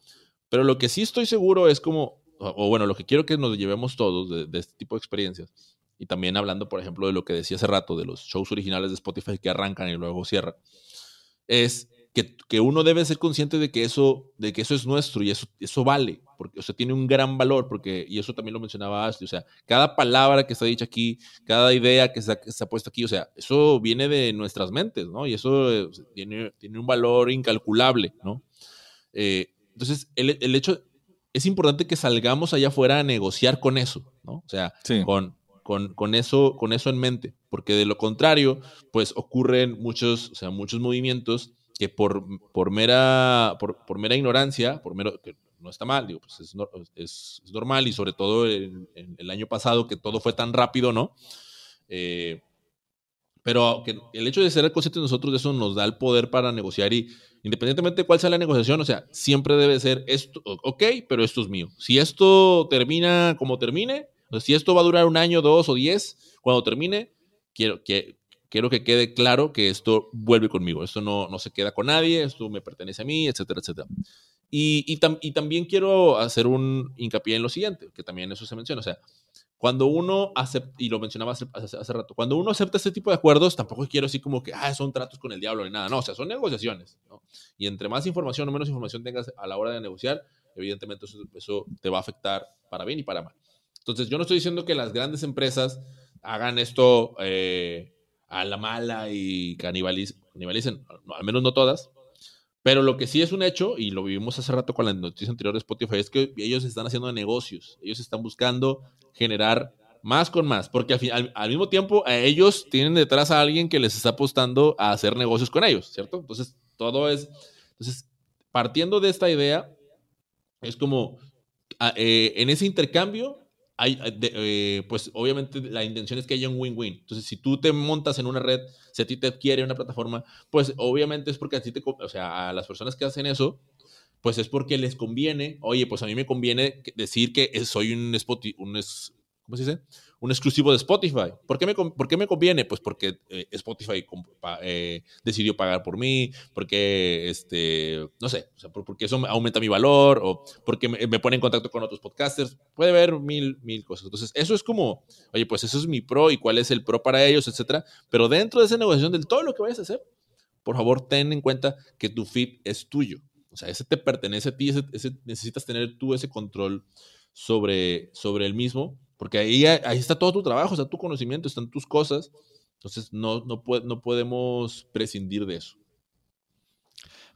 Pero lo que sí estoy seguro es como, o, o bueno, lo que quiero que nos llevemos todos de, de este tipo de experiencias, y también hablando, por ejemplo, de lo que decía hace rato, de los shows originales de Spotify que arrancan y luego cierran, es que, que uno debe ser consciente de que eso, de que eso es nuestro y eso, eso vale, porque o sea, tiene un gran valor, porque, y eso también lo mencionaba Ashley, o sea, cada palabra que está dicha aquí, cada idea que se ha, que se ha puesto aquí, o sea, eso viene de nuestras mentes, ¿no? Y eso eh, tiene, tiene un valor incalculable, ¿no? Eh, entonces, el, el hecho, es importante que salgamos allá afuera a negociar con eso, ¿no? O sea, Sí. con, con, con eso, con eso en mente, porque de lo contrario, pues ocurren muchos, o sea, muchos movimientos que por, por, mera, por, por mera ignorancia, por mero, que no está mal, digo, pues es, es- normal y sobre todo el año pasado que todo fue tan rápido, ¿no? Eh, pero el hecho de ser conscientes nosotros de eso nos da el poder para negociar y independientemente de cuál sea la negociación, o sea, siempre debe ser esto, ok, pero esto es mío. Si esto termina como termine, si esto va a durar un año, dos o diez, cuando termine, quiero que, quiero que quede claro que esto vuelve conmigo. Esto no, no se queda con nadie, esto me pertenece a mí, etcétera, etcétera. Y, y, tam- y también quiero hacer un hincapié en lo siguiente, que también eso se menciona, o sea, cuando uno acepta, y lo mencionaba hace, hace- hace rato, cuando uno acepta este tipo de acuerdos, tampoco quiero así como que, ah, son tratos con el diablo ni nada, no, o sea, son negociaciones, ¿no? Y entre más información o menos información tengas a la hora de negociar, evidentemente eso, eso te va a afectar para bien y para mal. Entonces, yo no estoy diciendo que las grandes empresas hagan esto eh, a la mala y canibalicen, no, al menos no todas, pero lo que sí es un hecho, y lo vivimos hace rato con la noticia anterior de Spotify, es que ellos están haciendo negocios. Ellos están buscando generar más con más, porque al, mismo tiempo a ellos tienen detrás a alguien que les está apostando a hacer negocios con ellos, ¿cierto? Entonces, todo es... Entonces, partiendo de esta idea, es como, a- eh, en ese intercambio, eh, eh, pues obviamente la intención es que haya un win-win. Entonces, si tú te montas en una red, si a ti te adquiere una plataforma, pues obviamente es porque a ti te, o sea, a las personas que hacen eso, pues es porque les conviene, oye, pues a mí me conviene decir que soy un Spotify, un ¿cómo se dice? Un exclusivo de Spotify. ¿Por qué me, por qué me conviene? Pues porque eh, Spotify eh, decidió pagar por mí, porque, este, no sé, o sea, por- porque eso me aumenta mi valor, o porque me, me pone en contacto con otros podcasters. Puede haber mil, mil cosas. Entonces, eso es como, oye, pues eso es mi pro y cuál es el pro para ellos, etcétera. Pero dentro de esa negociación del todo lo que vayas a hacer, por favor, ten en cuenta que tu feed es tuyo. O sea, ese te pertenece a ti, ese, ese- necesitas tener tú ese control sobre, sobre el mismo, porque ahí, ahí está todo tu trabajo, está tu conocimiento, están tus cosas. Entonces, no, no, no podemos prescindir de eso.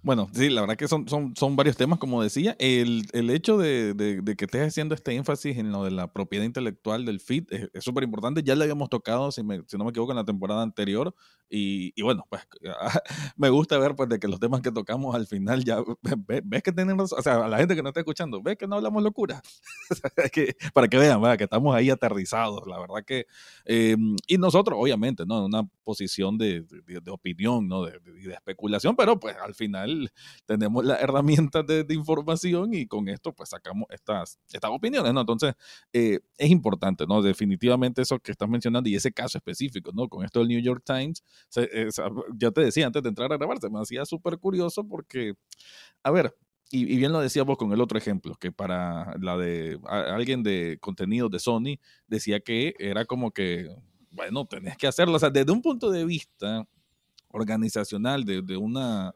Bueno, sí, la verdad que son, son, son varios temas, como decía. El, el hecho de, de- de que estés haciendo este énfasis en lo de la propiedad intelectual del feed es súper importante. Ya lo habíamos tocado, si, me- si no me equivoco, en la temporada anterior. Y, bueno, pues <laughs> me gusta ver pues de que los temas que tocamos al final ya <laughs> ve- ves que razón. O sea, a la gente que no está escuchando, ves que no hablamos locura. <laughs> Para que vean, ¿verdad? que estamos ahí aterrizados. La verdad que... eh, y nosotros, obviamente, ¿no? En una posición de, de- opinión, ¿no? De, de- especulación, pero pues al final tenemos las herramientas de, de información y con esto pues sacamos estas, estas opiniones, ¿no? Entonces eh, es importante, ¿no? Definitivamente eso que estás mencionando y ese caso específico, ¿no? Con esto del New York Times, se- eh, te decía antes de entrar a grabar, se me hacía súper curioso porque, a ver, y, bien lo decíamos con el otro ejemplo, que para la de alguien de contenido de Sony decía que era como que, bueno, tenés que hacerlo, o sea, desde un punto de vista organizacional de una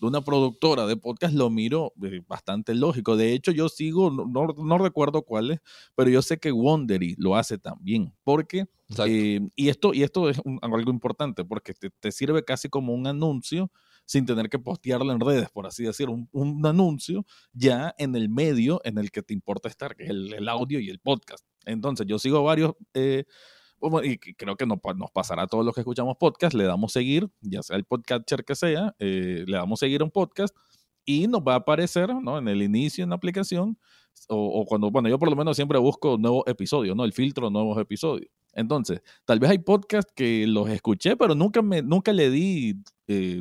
de una productora de podcast lo miro eh, bastante lógico. De hecho, yo sigo, no, no, no recuerdo cuál es, pero yo sé que Wondery lo hace también. Porque, eh, y, esto, y esto es un- algo importante, porque te, te sirve casi como un anuncio sin tener que postearlo en redes, por así decir, un, un anuncio ya en el medio en el que te importa estar, que es el, el audio y el podcast. Entonces, yo sigo varios... eh, y creo que nos, pa- nos pasará a todos los que escuchamos podcast, le damos seguir, ya sea el podcatcher que sea, eh, le damos seguir a un podcast y nos va a aparecer ¿no? en el inicio en la aplicación o, cuando, bueno, yo por lo menos siempre busco nuevos episodios, ¿no? El filtro nuevos episodios. Entonces, tal vez hay podcasts que los escuché, pero nunca, me, nunca le di eh,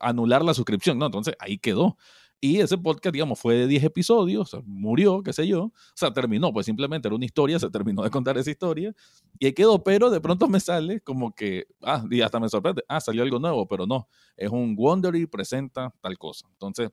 anular la suscripción, ¿no? Entonces, ahí quedó. Y ese podcast, digamos, fue de 10 episodios, murió, qué sé yo. O sea, terminó, pues simplemente era una historia, se terminó de contar esa historia y ahí quedó, pero de pronto me sale como que, ah, y hasta me sorprende, ah, salió algo nuevo, pero no, es un Wondery presenta tal cosa. Entonces,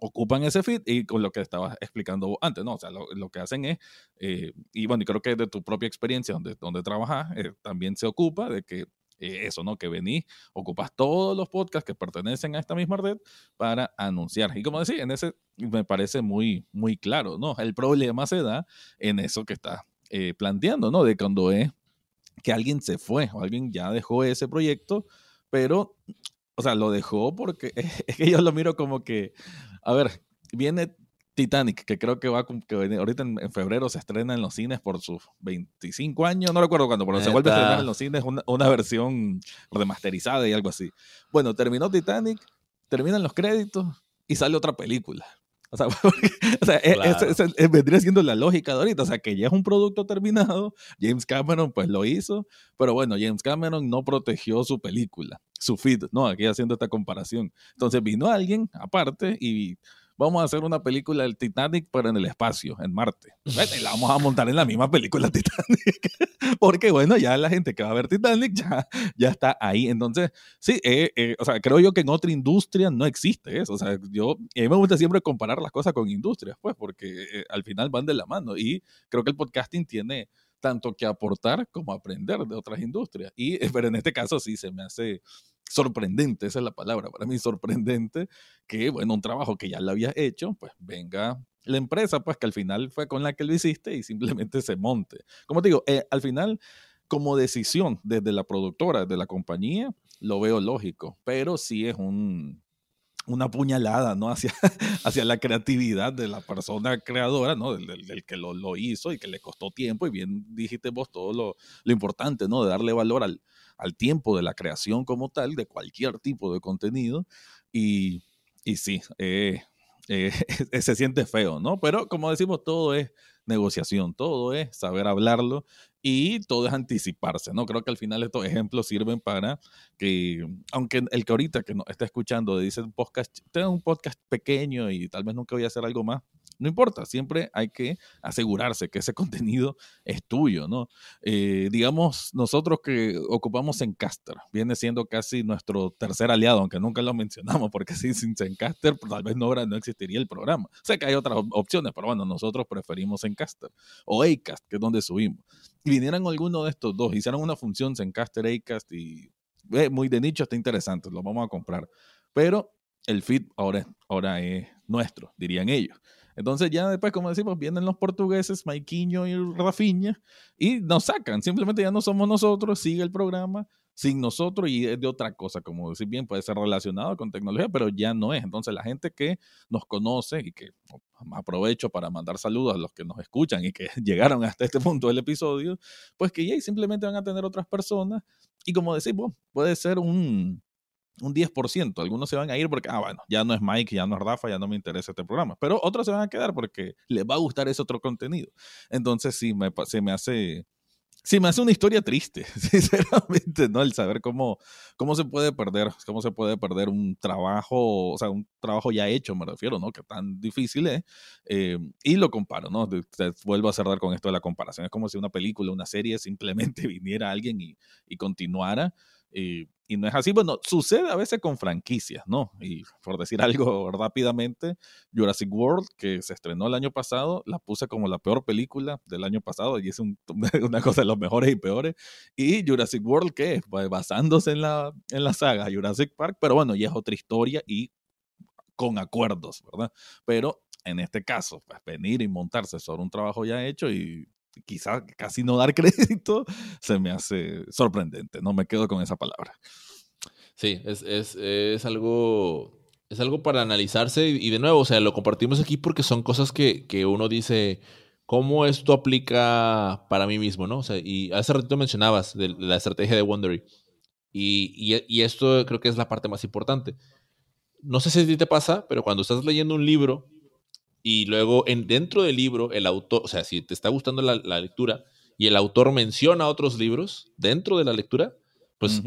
ocupan ese feed y con lo que estaba explicando antes, ¿no? O sea, lo, que hacen es, eh, y bueno, y creo que de tu propia experiencia donde, donde trabajas, eh, también se ocupa de que eh, eso, ¿no? Que venís, ocupas todos los podcasts que pertenecen a esta misma red para anunciar. Y como decía, en ese me parece muy, muy claro, ¿no? El problema se da en eso que está eh, planteando, ¿no? De cuando es que alguien se fue o alguien ya dejó ese proyecto, pero, o sea, lo dejó porque <laughs> es que yo lo miro como que, a ver, viene Titanic, que creo que va que ahorita en, febrero se estrena en los cines por sus 25 años, no recuerdo cuándo, pero se vuelve a estrenar en los cines una, una, versión remasterizada y algo así. Bueno, terminó Titanic, terminan los créditos y sale otra película. O sea, <laughs> o sea e, vendría siendo la lógica de ahorita. O sea, que ya es un producto terminado. James Cameron, pues lo hizo. Pero bueno, James Cameron no protegió su película, su feed, ¿no? Aquí haciendo esta comparación. Entonces vino alguien aparte y vamos a hacer una película del Titanic, pero en el espacio, en Marte. Y la vamos a montar en la misma película <laughs> Titanic. Porque bueno, ya la gente que va a ver Titanic ya, ya está ahí. Entonces, sí, eh, eh, o sea, creo yo que en otra industria no existe eso. O sea, yo, a mí me gusta siempre comparar las cosas con industrias, pues, porque eh, al final van de la mano. Y creo que el podcasting tiene tanto que aportar como aprender de otras industrias. Y, pero en este caso sí se me hace sorprendente, esa es la palabra, para mí sorprendente que, bueno, un trabajo que ya lo habías hecho, pues venga la empresa, pues que al final fue con la que lo hiciste y simplemente se monte. Como te digo, eh, al final, como decisión desde la productora, desde la compañía, lo veo lógico, pero sí es un, una puñalada, ¿no? Hacia, <laughs> hacia la creatividad de la persona creadora, ¿no? Del, que lo, lo, hizo y que le costó tiempo y bien dijiste vos todo lo, lo importante, ¿no? De darle valor al, al tiempo de la creación como tal, de cualquier tipo de contenido. Y, y sí, eh, eh, <laughs> se siente feo, ¿no? Pero como decimos, todo es negociación, todo es saber hablarlo y todo es anticiparse, ¿no? Creo que al final estos ejemplos sirven para que, aunque el que ahorita que nos está escuchando dice un podcast, tenga un podcast pequeño y tal vez nunca voy a hacer algo más, no importa, siempre hay que asegurarse que ese <laughs> contenido es tuyo, ¿no? Eh, digamos, nosotros que ocupamos Encaster, viene siendo casi nuestro tercer aliado, aunque nunca lo <laughs> mencionamos, porque sin, sin Encaster tal vez no, no existiría el programa. Sé que hay otras opciones, pero bueno, nosotros preferimos Encaster o Acast, que es donde subimos. Y vinieran alguno de estos dos, hicieran una función Encaster, Acast y eh, muy de nicho, está interesante, lo vamos a comprar. Pero el feed ahora, ahora es nuestro, dirían ellos. Entonces ya después, como decimos, vienen los portugueses, Maiquinho y Rafinha, y nos sacan. Simplemente ya no somos nosotros, sigue el programa sin nosotros y es de otra cosa, como decir bien, puede ser relacionado con tecnología, pero ya no es. Entonces la gente que nos conoce y que aprovecho para mandar saludos a los que nos escuchan y que <laughs> llegaron hasta este punto del episodio, pues que ya simplemente van a tener otras personas y como decimos, puede ser un, un 10%. Algunos se van a ir porque, ah, bueno, ya no es Mike, ya no es Rafa, ya no me interesa este programa. Pero otros se van a quedar porque les va a gustar ese otro contenido. Entonces, sí, me, se me hace... Sí, me hace una historia triste, <laughs> sinceramente, ¿no? El saber cómo, cómo se puede perder, cómo se puede perder un trabajo, o sea, un trabajo ya hecho, me refiero, ¿no? Que tan difícil es. Eh, y lo comparo, ¿no? Te, vuelvo a cerrar con esto de la comparación. Es como si una película, una serie, simplemente <laughs> viniera alguien y continuara. Y, no es así. Bueno, sucede a veces con franquicias, ¿no? Y por decir <laughs> algo rápidamente, Jurassic World, que se estrenó el año pasado, la puse como la peor película del año pasado y es <laughs> una cosa de los mejores y peores. Y Jurassic World, ¿qué? Pues basándose en la, en la saga Jurassic Park, pero bueno, ya es otra historia y con acuerdos, ¿verdad? Pero en este caso, pues venir y montarse sobre un trabajo ya hecho y quizás casi no dar <laughs> crédito, se me hace sorprendente. No me quedo con esa palabra. Sí, es, es, es algo. Es algo para analizarse y, de nuevo, o sea, lo compartimos aquí porque son cosas que, que uno dice, ¿cómo esto aplica para mí mismo? ¿no? O sea, y hace ratito mencionabas la estrategia de Wondery. Y, y, y, esto creo que es la parte más importante. No sé si a ti te pasa, pero cuando estás leyendo un libro y luego en, dentro del libro el autor, o sea, si te está gustando la, lectura y el autor menciona otros libros dentro de la lectura, pues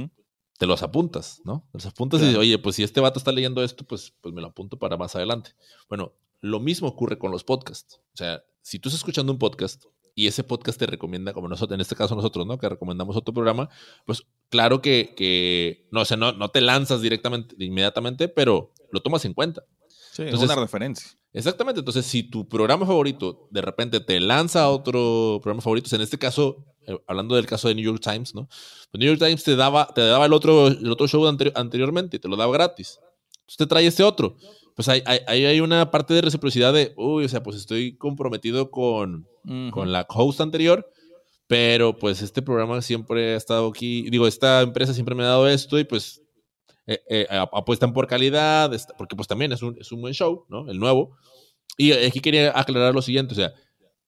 te los apuntas, ¿no? Los apuntas y dices, oye, pues si este vato está leyendo esto, pues, pues me lo apunto para más adelante. Bueno, lo mismo ocurre con los podcasts. O sea, si tú estás escuchando un podcast y ese podcast te recomienda, como nosotros, en este caso nosotros, ¿no? Que recomendamos otro programa, pues claro que, que no, o sea, no, no te lanzas directamente, inmediatamente, pero lo tomas en cuenta. Sí, Entonces, es una referencia. Exactamente. Entonces, si tu programa favorito de repente te lanza otro programa favorito, en este caso, eh, hablando del caso de New York Times, ¿no? Pues New York Times te daba, te daba el otro, el otro show anteriormente, te lo daba gratis. Entonces te trae este otro. Pues ahí hay, hay, una parte de reciprocidad de, uy, o sea, pues estoy comprometido con, con la host anterior, pero pues este programa siempre ha estado aquí, digo, esta empresa siempre me ha dado esto y pues eh, eh, apuestan por calidad, porque pues también es un, es un buen show, ¿no? El nuevo. Y aquí quería aclarar lo siguiente, o sea,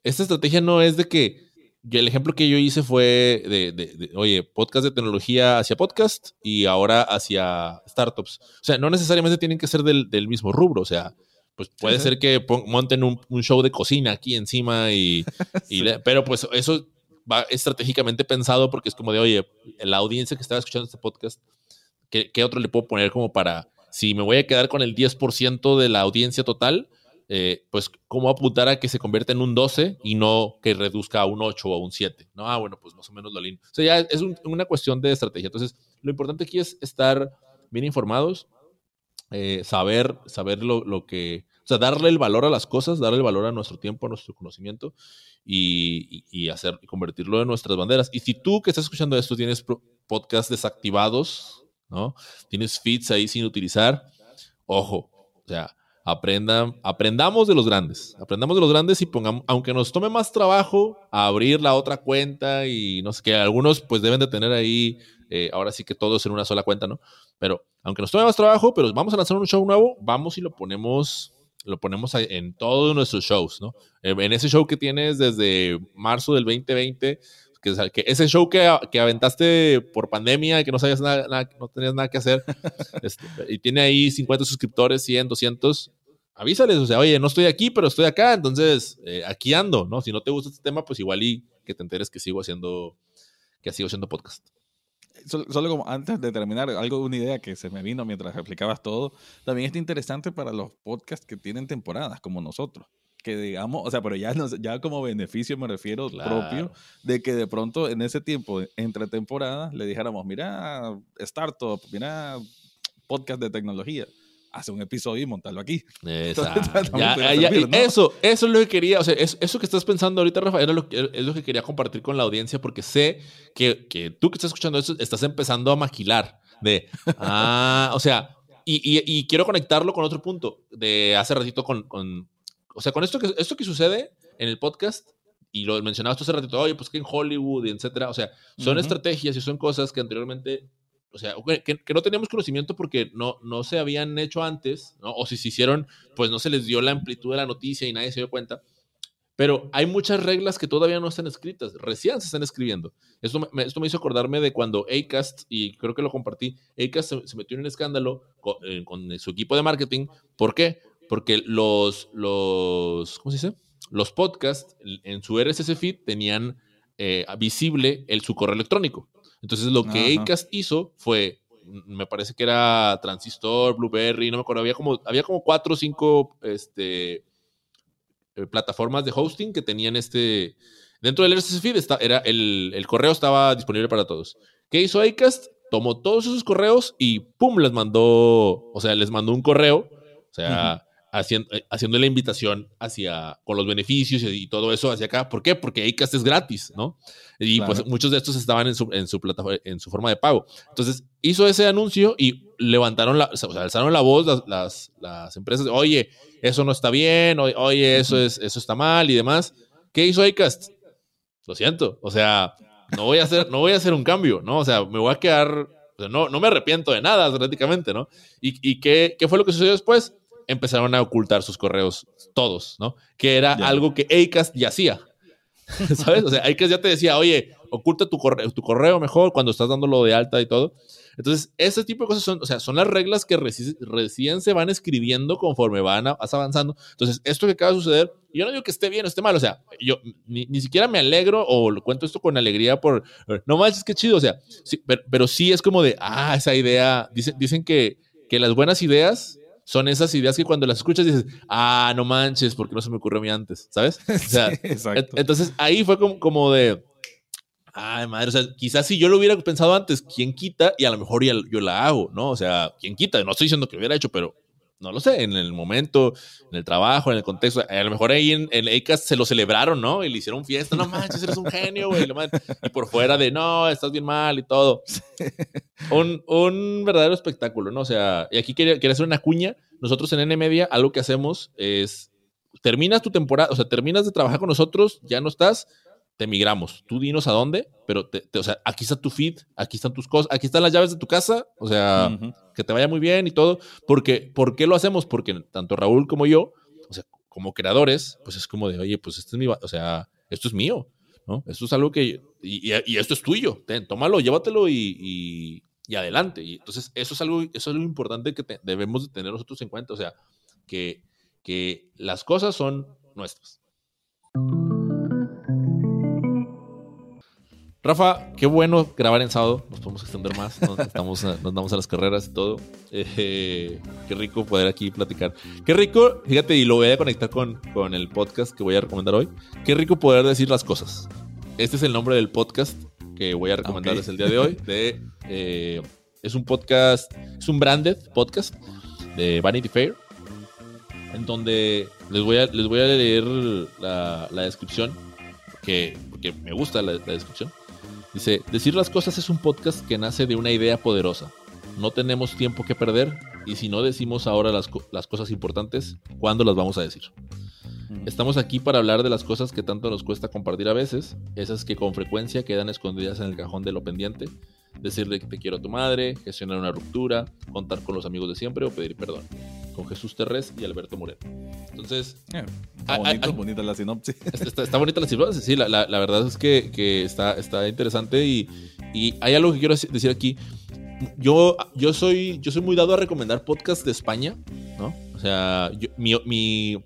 esta estrategia no es de que, el ejemplo que yo hice fue de, oye, podcast de tecnología hacia podcast y ahora hacia startups. O sea, no necesariamente tienen que ser del, del mismo rubro, o sea, pues puede ser que monten un, un, show de cocina aquí encima y, <laughs> y pero pues eso va estratégicamente pensado porque es como de, oye, la audiencia que estaba escuchando este podcast ¿qué, otro le puedo poner como para, si me voy a quedar con el 10% de la audiencia total, eh, pues cómo apuntar a que se convierta en un 12 y no que reduzca a un 8 o a un 7. No, ah, bueno, pues más o menos lo alineo. O sea, ya es una cuestión de estrategia. Entonces, lo importante aquí es estar bien informados, eh, saber, saber lo, lo, que, o sea, darle el valor a las cosas, darle el valor a nuestro tiempo, a nuestro conocimiento y, y, hacer, convertirlo en nuestras banderas. Y si tú que estás escuchando esto tienes podcasts desactivados, ¿no? Tienes feeds ahí sin utilizar. Ojo, o sea, aprendan, aprendamos de los grandes, aprendamos de los grandes y pongamos, aunque nos tome más trabajo abrir la otra cuenta y no sé qué, algunos pues deben de tener ahí, eh, ahora sí que todos en una sola cuenta, ¿no? Pero aunque nos tome más trabajo, pero vamos a lanzar un show nuevo, vamos y lo ponemos lo ponemos en todos nuestros shows, ¿no? En ese show que tienes desde marzo del 2020, que, ese show que, que, aventaste por pandemia, que no sabías nada, no tenías nada que hacer, <laughs> este, y tiene ahí 50 suscriptores, 100, 200, avísales, o sea, oye, no estoy aquí, pero estoy acá, entonces eh, aquí ando, ¿no? Si no te gusta este tema, pues igual y que te enteres que sigo haciendo, que sigo haciendo podcast. Solo, como antes de terminar, algo, una idea que se me vino mientras explicabas todo, también está interesante para los podcasts que tienen temporadas, como nosotros que digamos, o sea, pero ya, ya como beneficio me refiero propio, de que de pronto en ese tiempo, entre temporadas, le dijéramos, mira, startup, mira, podcast de tecnología, hace un episodio y montarlo aquí. <laughs> Eso, eso es lo que quería, o sea, eso, que estás pensando ahorita, Rafael, es lo que quería compartir con la audiencia, porque sé que, que tú que estás escuchando eso, estás empezando a maquilar de, ah, o sea, y, y, quiero conectarlo con otro punto de hace ratito con, con o sea, con esto que, esto que sucede en el podcast, y lo mencionabas tú hace ratito, oye, pues que en Hollywood, y etcétera, o sea, son estrategias y son cosas que anteriormente, o sea, que, no teníamos conocimiento porque no, no se habían hecho antes, ¿no? o si se hicieron, pues no se les dio la amplitud de la noticia y nadie se dio cuenta. Pero hay muchas reglas que todavía no están escritas, recién se están escribiendo. Esto me, esto me hizo acordarme de cuando Acast, y creo que lo compartí, Acast se, metió en un escándalo con, eh, con, su equipo de marketing. ¿Por qué? Porque los, los, ¿cómo se dice? Los podcasts en su RSS feed tenían eh, visible el, su correo electrónico. Entonces lo que Acast hizo fue, me parece que era Transistor, Blueberry, no me acuerdo, había como, había como cuatro o cinco este, eh, plataformas de hosting que tenían este... Dentro del RSS feed era el, el correo estaba disponible para todos. ¿Qué hizo Acast? Tomó todos esos correos y ¡pum! les mandó, o sea, les mandó un correo, o sea, haciendo, eh, haciendo la invitación hacia, con los beneficios y, todo eso hacia acá. ¿Por qué? Porque Acast es gratis, ¿no? Y pues muchos de estos estaban en su, en su plataforma, en su forma de pago. Entonces hizo ese anuncio y levantaron la, o sea, alzaron la voz las, las, las, empresas, oye, eso no está bien, oye, eso, es, eso está mal y demás. ¿Qué hizo Acast? Lo siento, o sea, no voy a hacer, no voy a hacer un cambio, ¿no? O sea, me voy a quedar, no, no me arrepiento de nada prácticamente, ¿no? ¿Y, y qué, qué fue lo que sucedió después? Empezaron a ocultar sus correos todos, ¿no? Que era algo que Acast ya hacía. <laughs> ¿Sabes? O sea, Acast ya te decía, oye, oculta tu correo, tu correo mejor cuando estás dándolo de alta y todo. Entonces, ese tipo de cosas son, o sea, son las reglas que recién se van escribiendo conforme van vas avanzando. Entonces, esto que acaba de suceder, yo no digo que esté bien o esté mal, o sea, yo ni, siquiera me alegro o lo cuento esto con alegría por, no manches, qué chido, o sea, sí, pero, sí es como de, ah, esa idea, dicen, dicen que, que las buenas ideas son esas ideas que cuando las escuchas dices, ah, no manches, porque no se me ocurrió a mí antes, ¿sabes? <laughs> O sea, exacto. Entonces ahí fue como, como de, Ay, madre, o sea, quizás si yo lo hubiera pensado antes, ¿quién quita? Y a lo mejor ya yo la hago, ¿no? O sea, ¿quién quita? No estoy diciendo que lo hubiera hecho, pero no lo sé, en el momento, en el trabajo, en el contexto. A lo mejor ahí en, en ACAS se lo celebraron, ¿no? Y le hicieron fiesta, no manches, eres un genio, güey. Y por fuera de, no, estás bien mal y todo. <laughs> Un, un verdadero espectáculo, ¿no? O sea, y aquí quería, quería hacer una cuña. Nosotros en N Media, algo que hacemos es, terminas tu temporada, o sea, terminas de trabajar con nosotros, ya no estás, te migramos. Tú dinos a dónde, pero o sea, aquí está tu feed, aquí están tus cosas, aquí están las llaves de tu casa, o sea, que te vaya muy bien y todo. Porque, ¿Por qué lo hacemos? Porque tanto Raúl como yo, o sea, como creadores, pues es como de, oye, pues esto es mi, o sea, esto es mío, ¿no? Esto es algo que, y, y esto es tuyo, ten, tómalo, llévatelo y, y, adelante. Y entonces, eso es algo, eso es algo importante que debemos de tener nosotros en cuenta, o sea, que, que las cosas son nuestras. Rafa, qué bueno grabar en sábado. Nos podemos extender más. Nos, <laughs> estamos, nos damos a las carreras y todo. Eh, qué rico poder aquí platicar. Qué rico, fíjate, y lo voy a conectar con, con el podcast que voy a recomendar hoy. Qué rico poder decir las cosas. Este es el nombre del podcast que voy a recomendarles el día de hoy. <laughs> De, eh, es un podcast, es un branded podcast de Vanity Fair. En donde les voy a, les voy a leer la, la descripción. Que, porque me gusta la descripción. Dice, Decir las cosas es un podcast que nace de una idea poderosa. No tenemos tiempo que perder y si no decimos ahora las, cosas importantes, ¿cuándo las vamos a decir? Estamos aquí para hablar de las cosas que tanto nos cuesta compartir a veces, esas que con frecuencia quedan escondidas en el cajón de lo pendiente, decirle que te quiero a tu madre, gestionar una ruptura, contar con los amigos de siempre o pedir perdón. Con Jesús Terrés y Alberto Moreno. Entonces. Eh, está bonita la sinopsis. <laughs> Está, bonita la sinopsis, sí. La, verdad es que, está, está interesante y, hay algo que quiero decir aquí. Yo, yo, soy, yo soy muy dado a recomendar podcasts de España, ¿no? O sea, mi,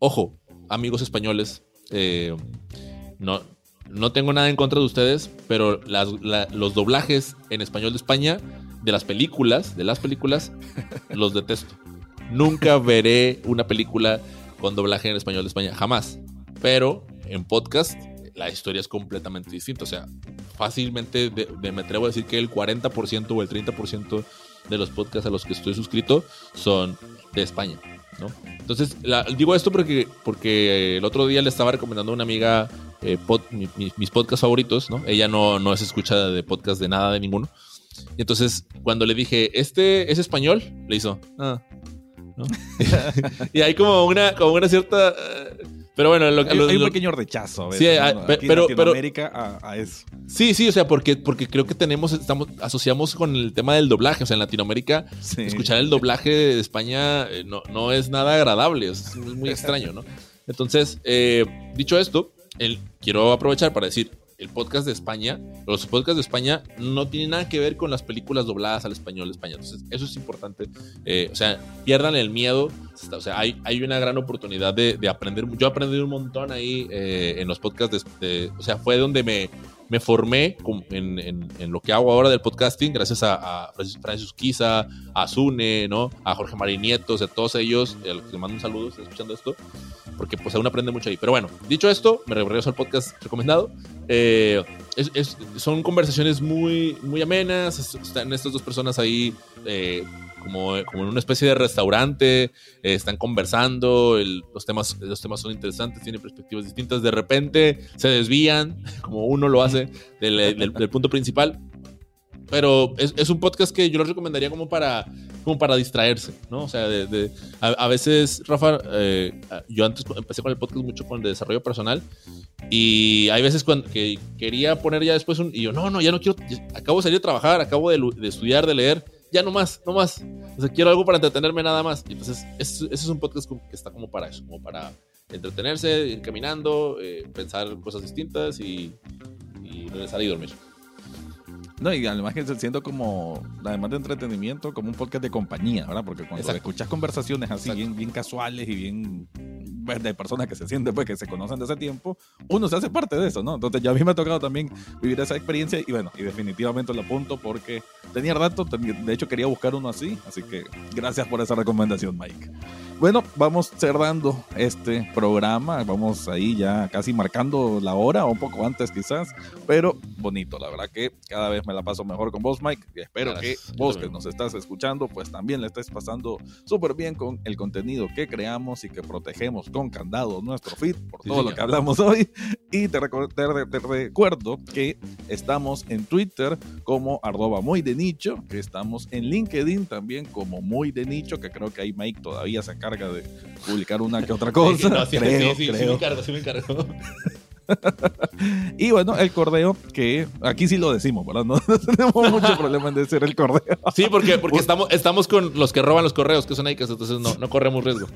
Ojo, amigos españoles, eh, no, no tengo nada en contra de ustedes, pero los doblajes en español de España, de las películas, de las películas, <laughs> los detesto. Nunca veré una película con doblaje en español de España, jamás. Pero en podcast la historia es completamente distinta. O sea, fácilmente me atrevo a decir que el 40% o el 30% de los podcasts a los que estoy suscrito son de España. ¿no? Entonces, digo esto porque, porque el otro día le estaba recomendando a una amiga eh, mis podcasts favoritos, ¿no? Ella no, no es escuchada de podcast de nada, de ninguno. Y entonces, cuando le dije, ¿este es español? Le hizo, ah, <laughs> y hay como una, como una cierta... Eh, pero bueno, hay, un pequeño rechazo a veces, sí, ah, pero, Latinoamérica a, eso. Sí, sí, o sea, porque, porque creo que tenemos, estamos, asociamos con el tema del doblaje. O sea, en Latinoamérica, escuchar el doblaje de España eh, no, no es nada agradable, es muy <laughs> extraño, ¿no? Entonces, eh, dicho esto, el, quiero aprovechar para decir, el podcast de España, los podcasts de España no tienen nada que ver con las películas dobladas al español de España. Entonces, eso es importante. Eh, o sea, pierdan el miedo. O sea, hay, hay una gran oportunidad de, aprender. Yo aprendí un montón ahí eh, en los podcasts. De, o sea, fue donde me, me formé en, en, lo que hago ahora del podcasting, gracias a, a Francis Quiza, a Zune, ¿no? A Jorge Marinieto, a todos ellos, a los que les mando un saludo, estoy escuchando esto, porque pues aún aprende mucho ahí. Pero bueno, dicho esto, me regreso al podcast recomendado. Eh, son conversaciones muy, muy amenas, están estas dos personas ahí eh, como, en una especie de restaurante, eh, están conversando, los, temas, los temas son interesantes, tienen perspectivas distintas, de repente se desvían, <laughs> como uno lo hace, del, punto principal. Pero es, un podcast que yo lo recomendaría como para, como para distraerse, ¿no? O sea, de, a, veces, Rafa, eh, yo antes empecé con el podcast mucho con el desarrollo personal y hay veces cuando que quería poner ya después un... Y yo, no, no, ya no quiero, acabo de salir a trabajar, acabo de, de estudiar, de leer ya no más, no más. O sea, quiero algo para entretenerme nada más. Y entonces, ese, es un podcast que está como para eso, como para entretenerse, ir caminando, eh, pensar cosas distintas y, regresar y dormir. No, y además que se siento como, además de entretenimiento, como un podcast de compañía, ¿verdad? Porque cuando Exacto. escuchas conversaciones así, bien, bien casuales y bien pues, de personas que se sienten, pues, que se conocen de ese tiempo, uno se hace parte de eso, ¿no? Entonces ya a mí me ha tocado también vivir esa experiencia y bueno, y definitivamente lo apunto porque tenía rato, de hecho quería buscar uno así, así que gracias por esa recomendación, Mike. Bueno, vamos cerrando este programa, vamos ahí ya casi marcando la hora, un poco antes quizás, pero bonito, la verdad que cada vez me la paso mejor con vos, Mike, y espero Gracias. que vos que nos estás escuchando, pues también le estés pasando súper bien con el contenido que creamos y que protegemos con candado nuestro feed por Sí, todo lo señor. que hablamos hoy. Y te, recu- te- te recuerdo que estamos en Twitter como arroba muy de nicho, que estamos en LinkedIn también como muy de nicho, que creo que ahí Mike todavía se encarga de publicar una que otra <laughs> cosa. No, sí, creo, sí, sí, sí creo. me encargo, sí me encargo. <laughs> Y bueno, el cordeo, que aquí sí lo decimos, ¿verdad? No, <laughs> no tenemos mucho <laughs> problema en decir el cordeo. Sí, porque, porque estamos, estamos con los que roban los correos, que son ahí, entonces no, no corremos riesgo.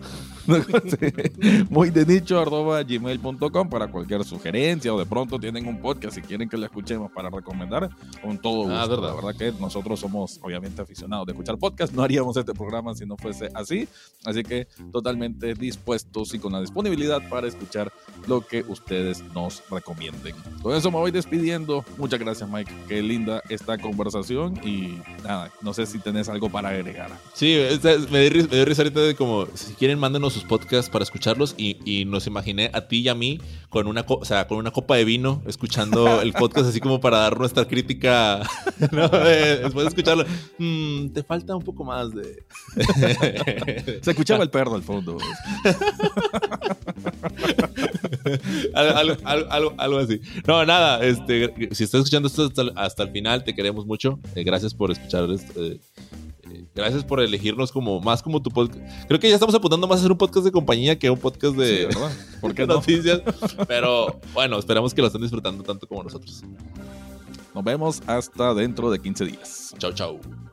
Sí. Muy de nicho arroba gmail.com para cualquier sugerencia o de pronto tienen un podcast si quieren que lo escuchemos para recomendar con todo gusto. Ah, verdad. La verdad que nosotros somos obviamente aficionados de escuchar podcast, no haríamos este programa si no fuese así, así que totalmente dispuestos y con la disponibilidad para escuchar lo que ustedes nos recomienden. Con eso me voy despidiendo. Muchas gracias Mike, qué linda esta conversación y nada, no sé si tenés algo para agregar. Sí, me dio me risa ahorita de como, si quieren, mándenos sus podcasts para escucharlos y, y nos imaginé a ti y a mí con una, o sea, con una copa de vino escuchando el podcast así como para dar nuestra crítica, <laughs> ¿no? De- después de escucharlo, "Mm, te falta un poco más de... Se escuchaba el perro al fondo. <laughs> <laughs> algo, algo, algo- así. No, nada, este, si estás escuchando esto hasta, el- hasta el final, te queremos mucho. Eh, gracias por escuchar esto, eh, eh, Gracias por elegirnos como más como tu podcast. Creo que ya estamos apuntando más a hacer un podcast de compañía que un podcast Sí, de, ¿verdad? ¿Por <laughs> qué de no? noticias. <laughs> Pero bueno, esperamos que lo estén disfrutando tanto como nosotros. Nos vemos hasta dentro de 15 días. Chau, chau.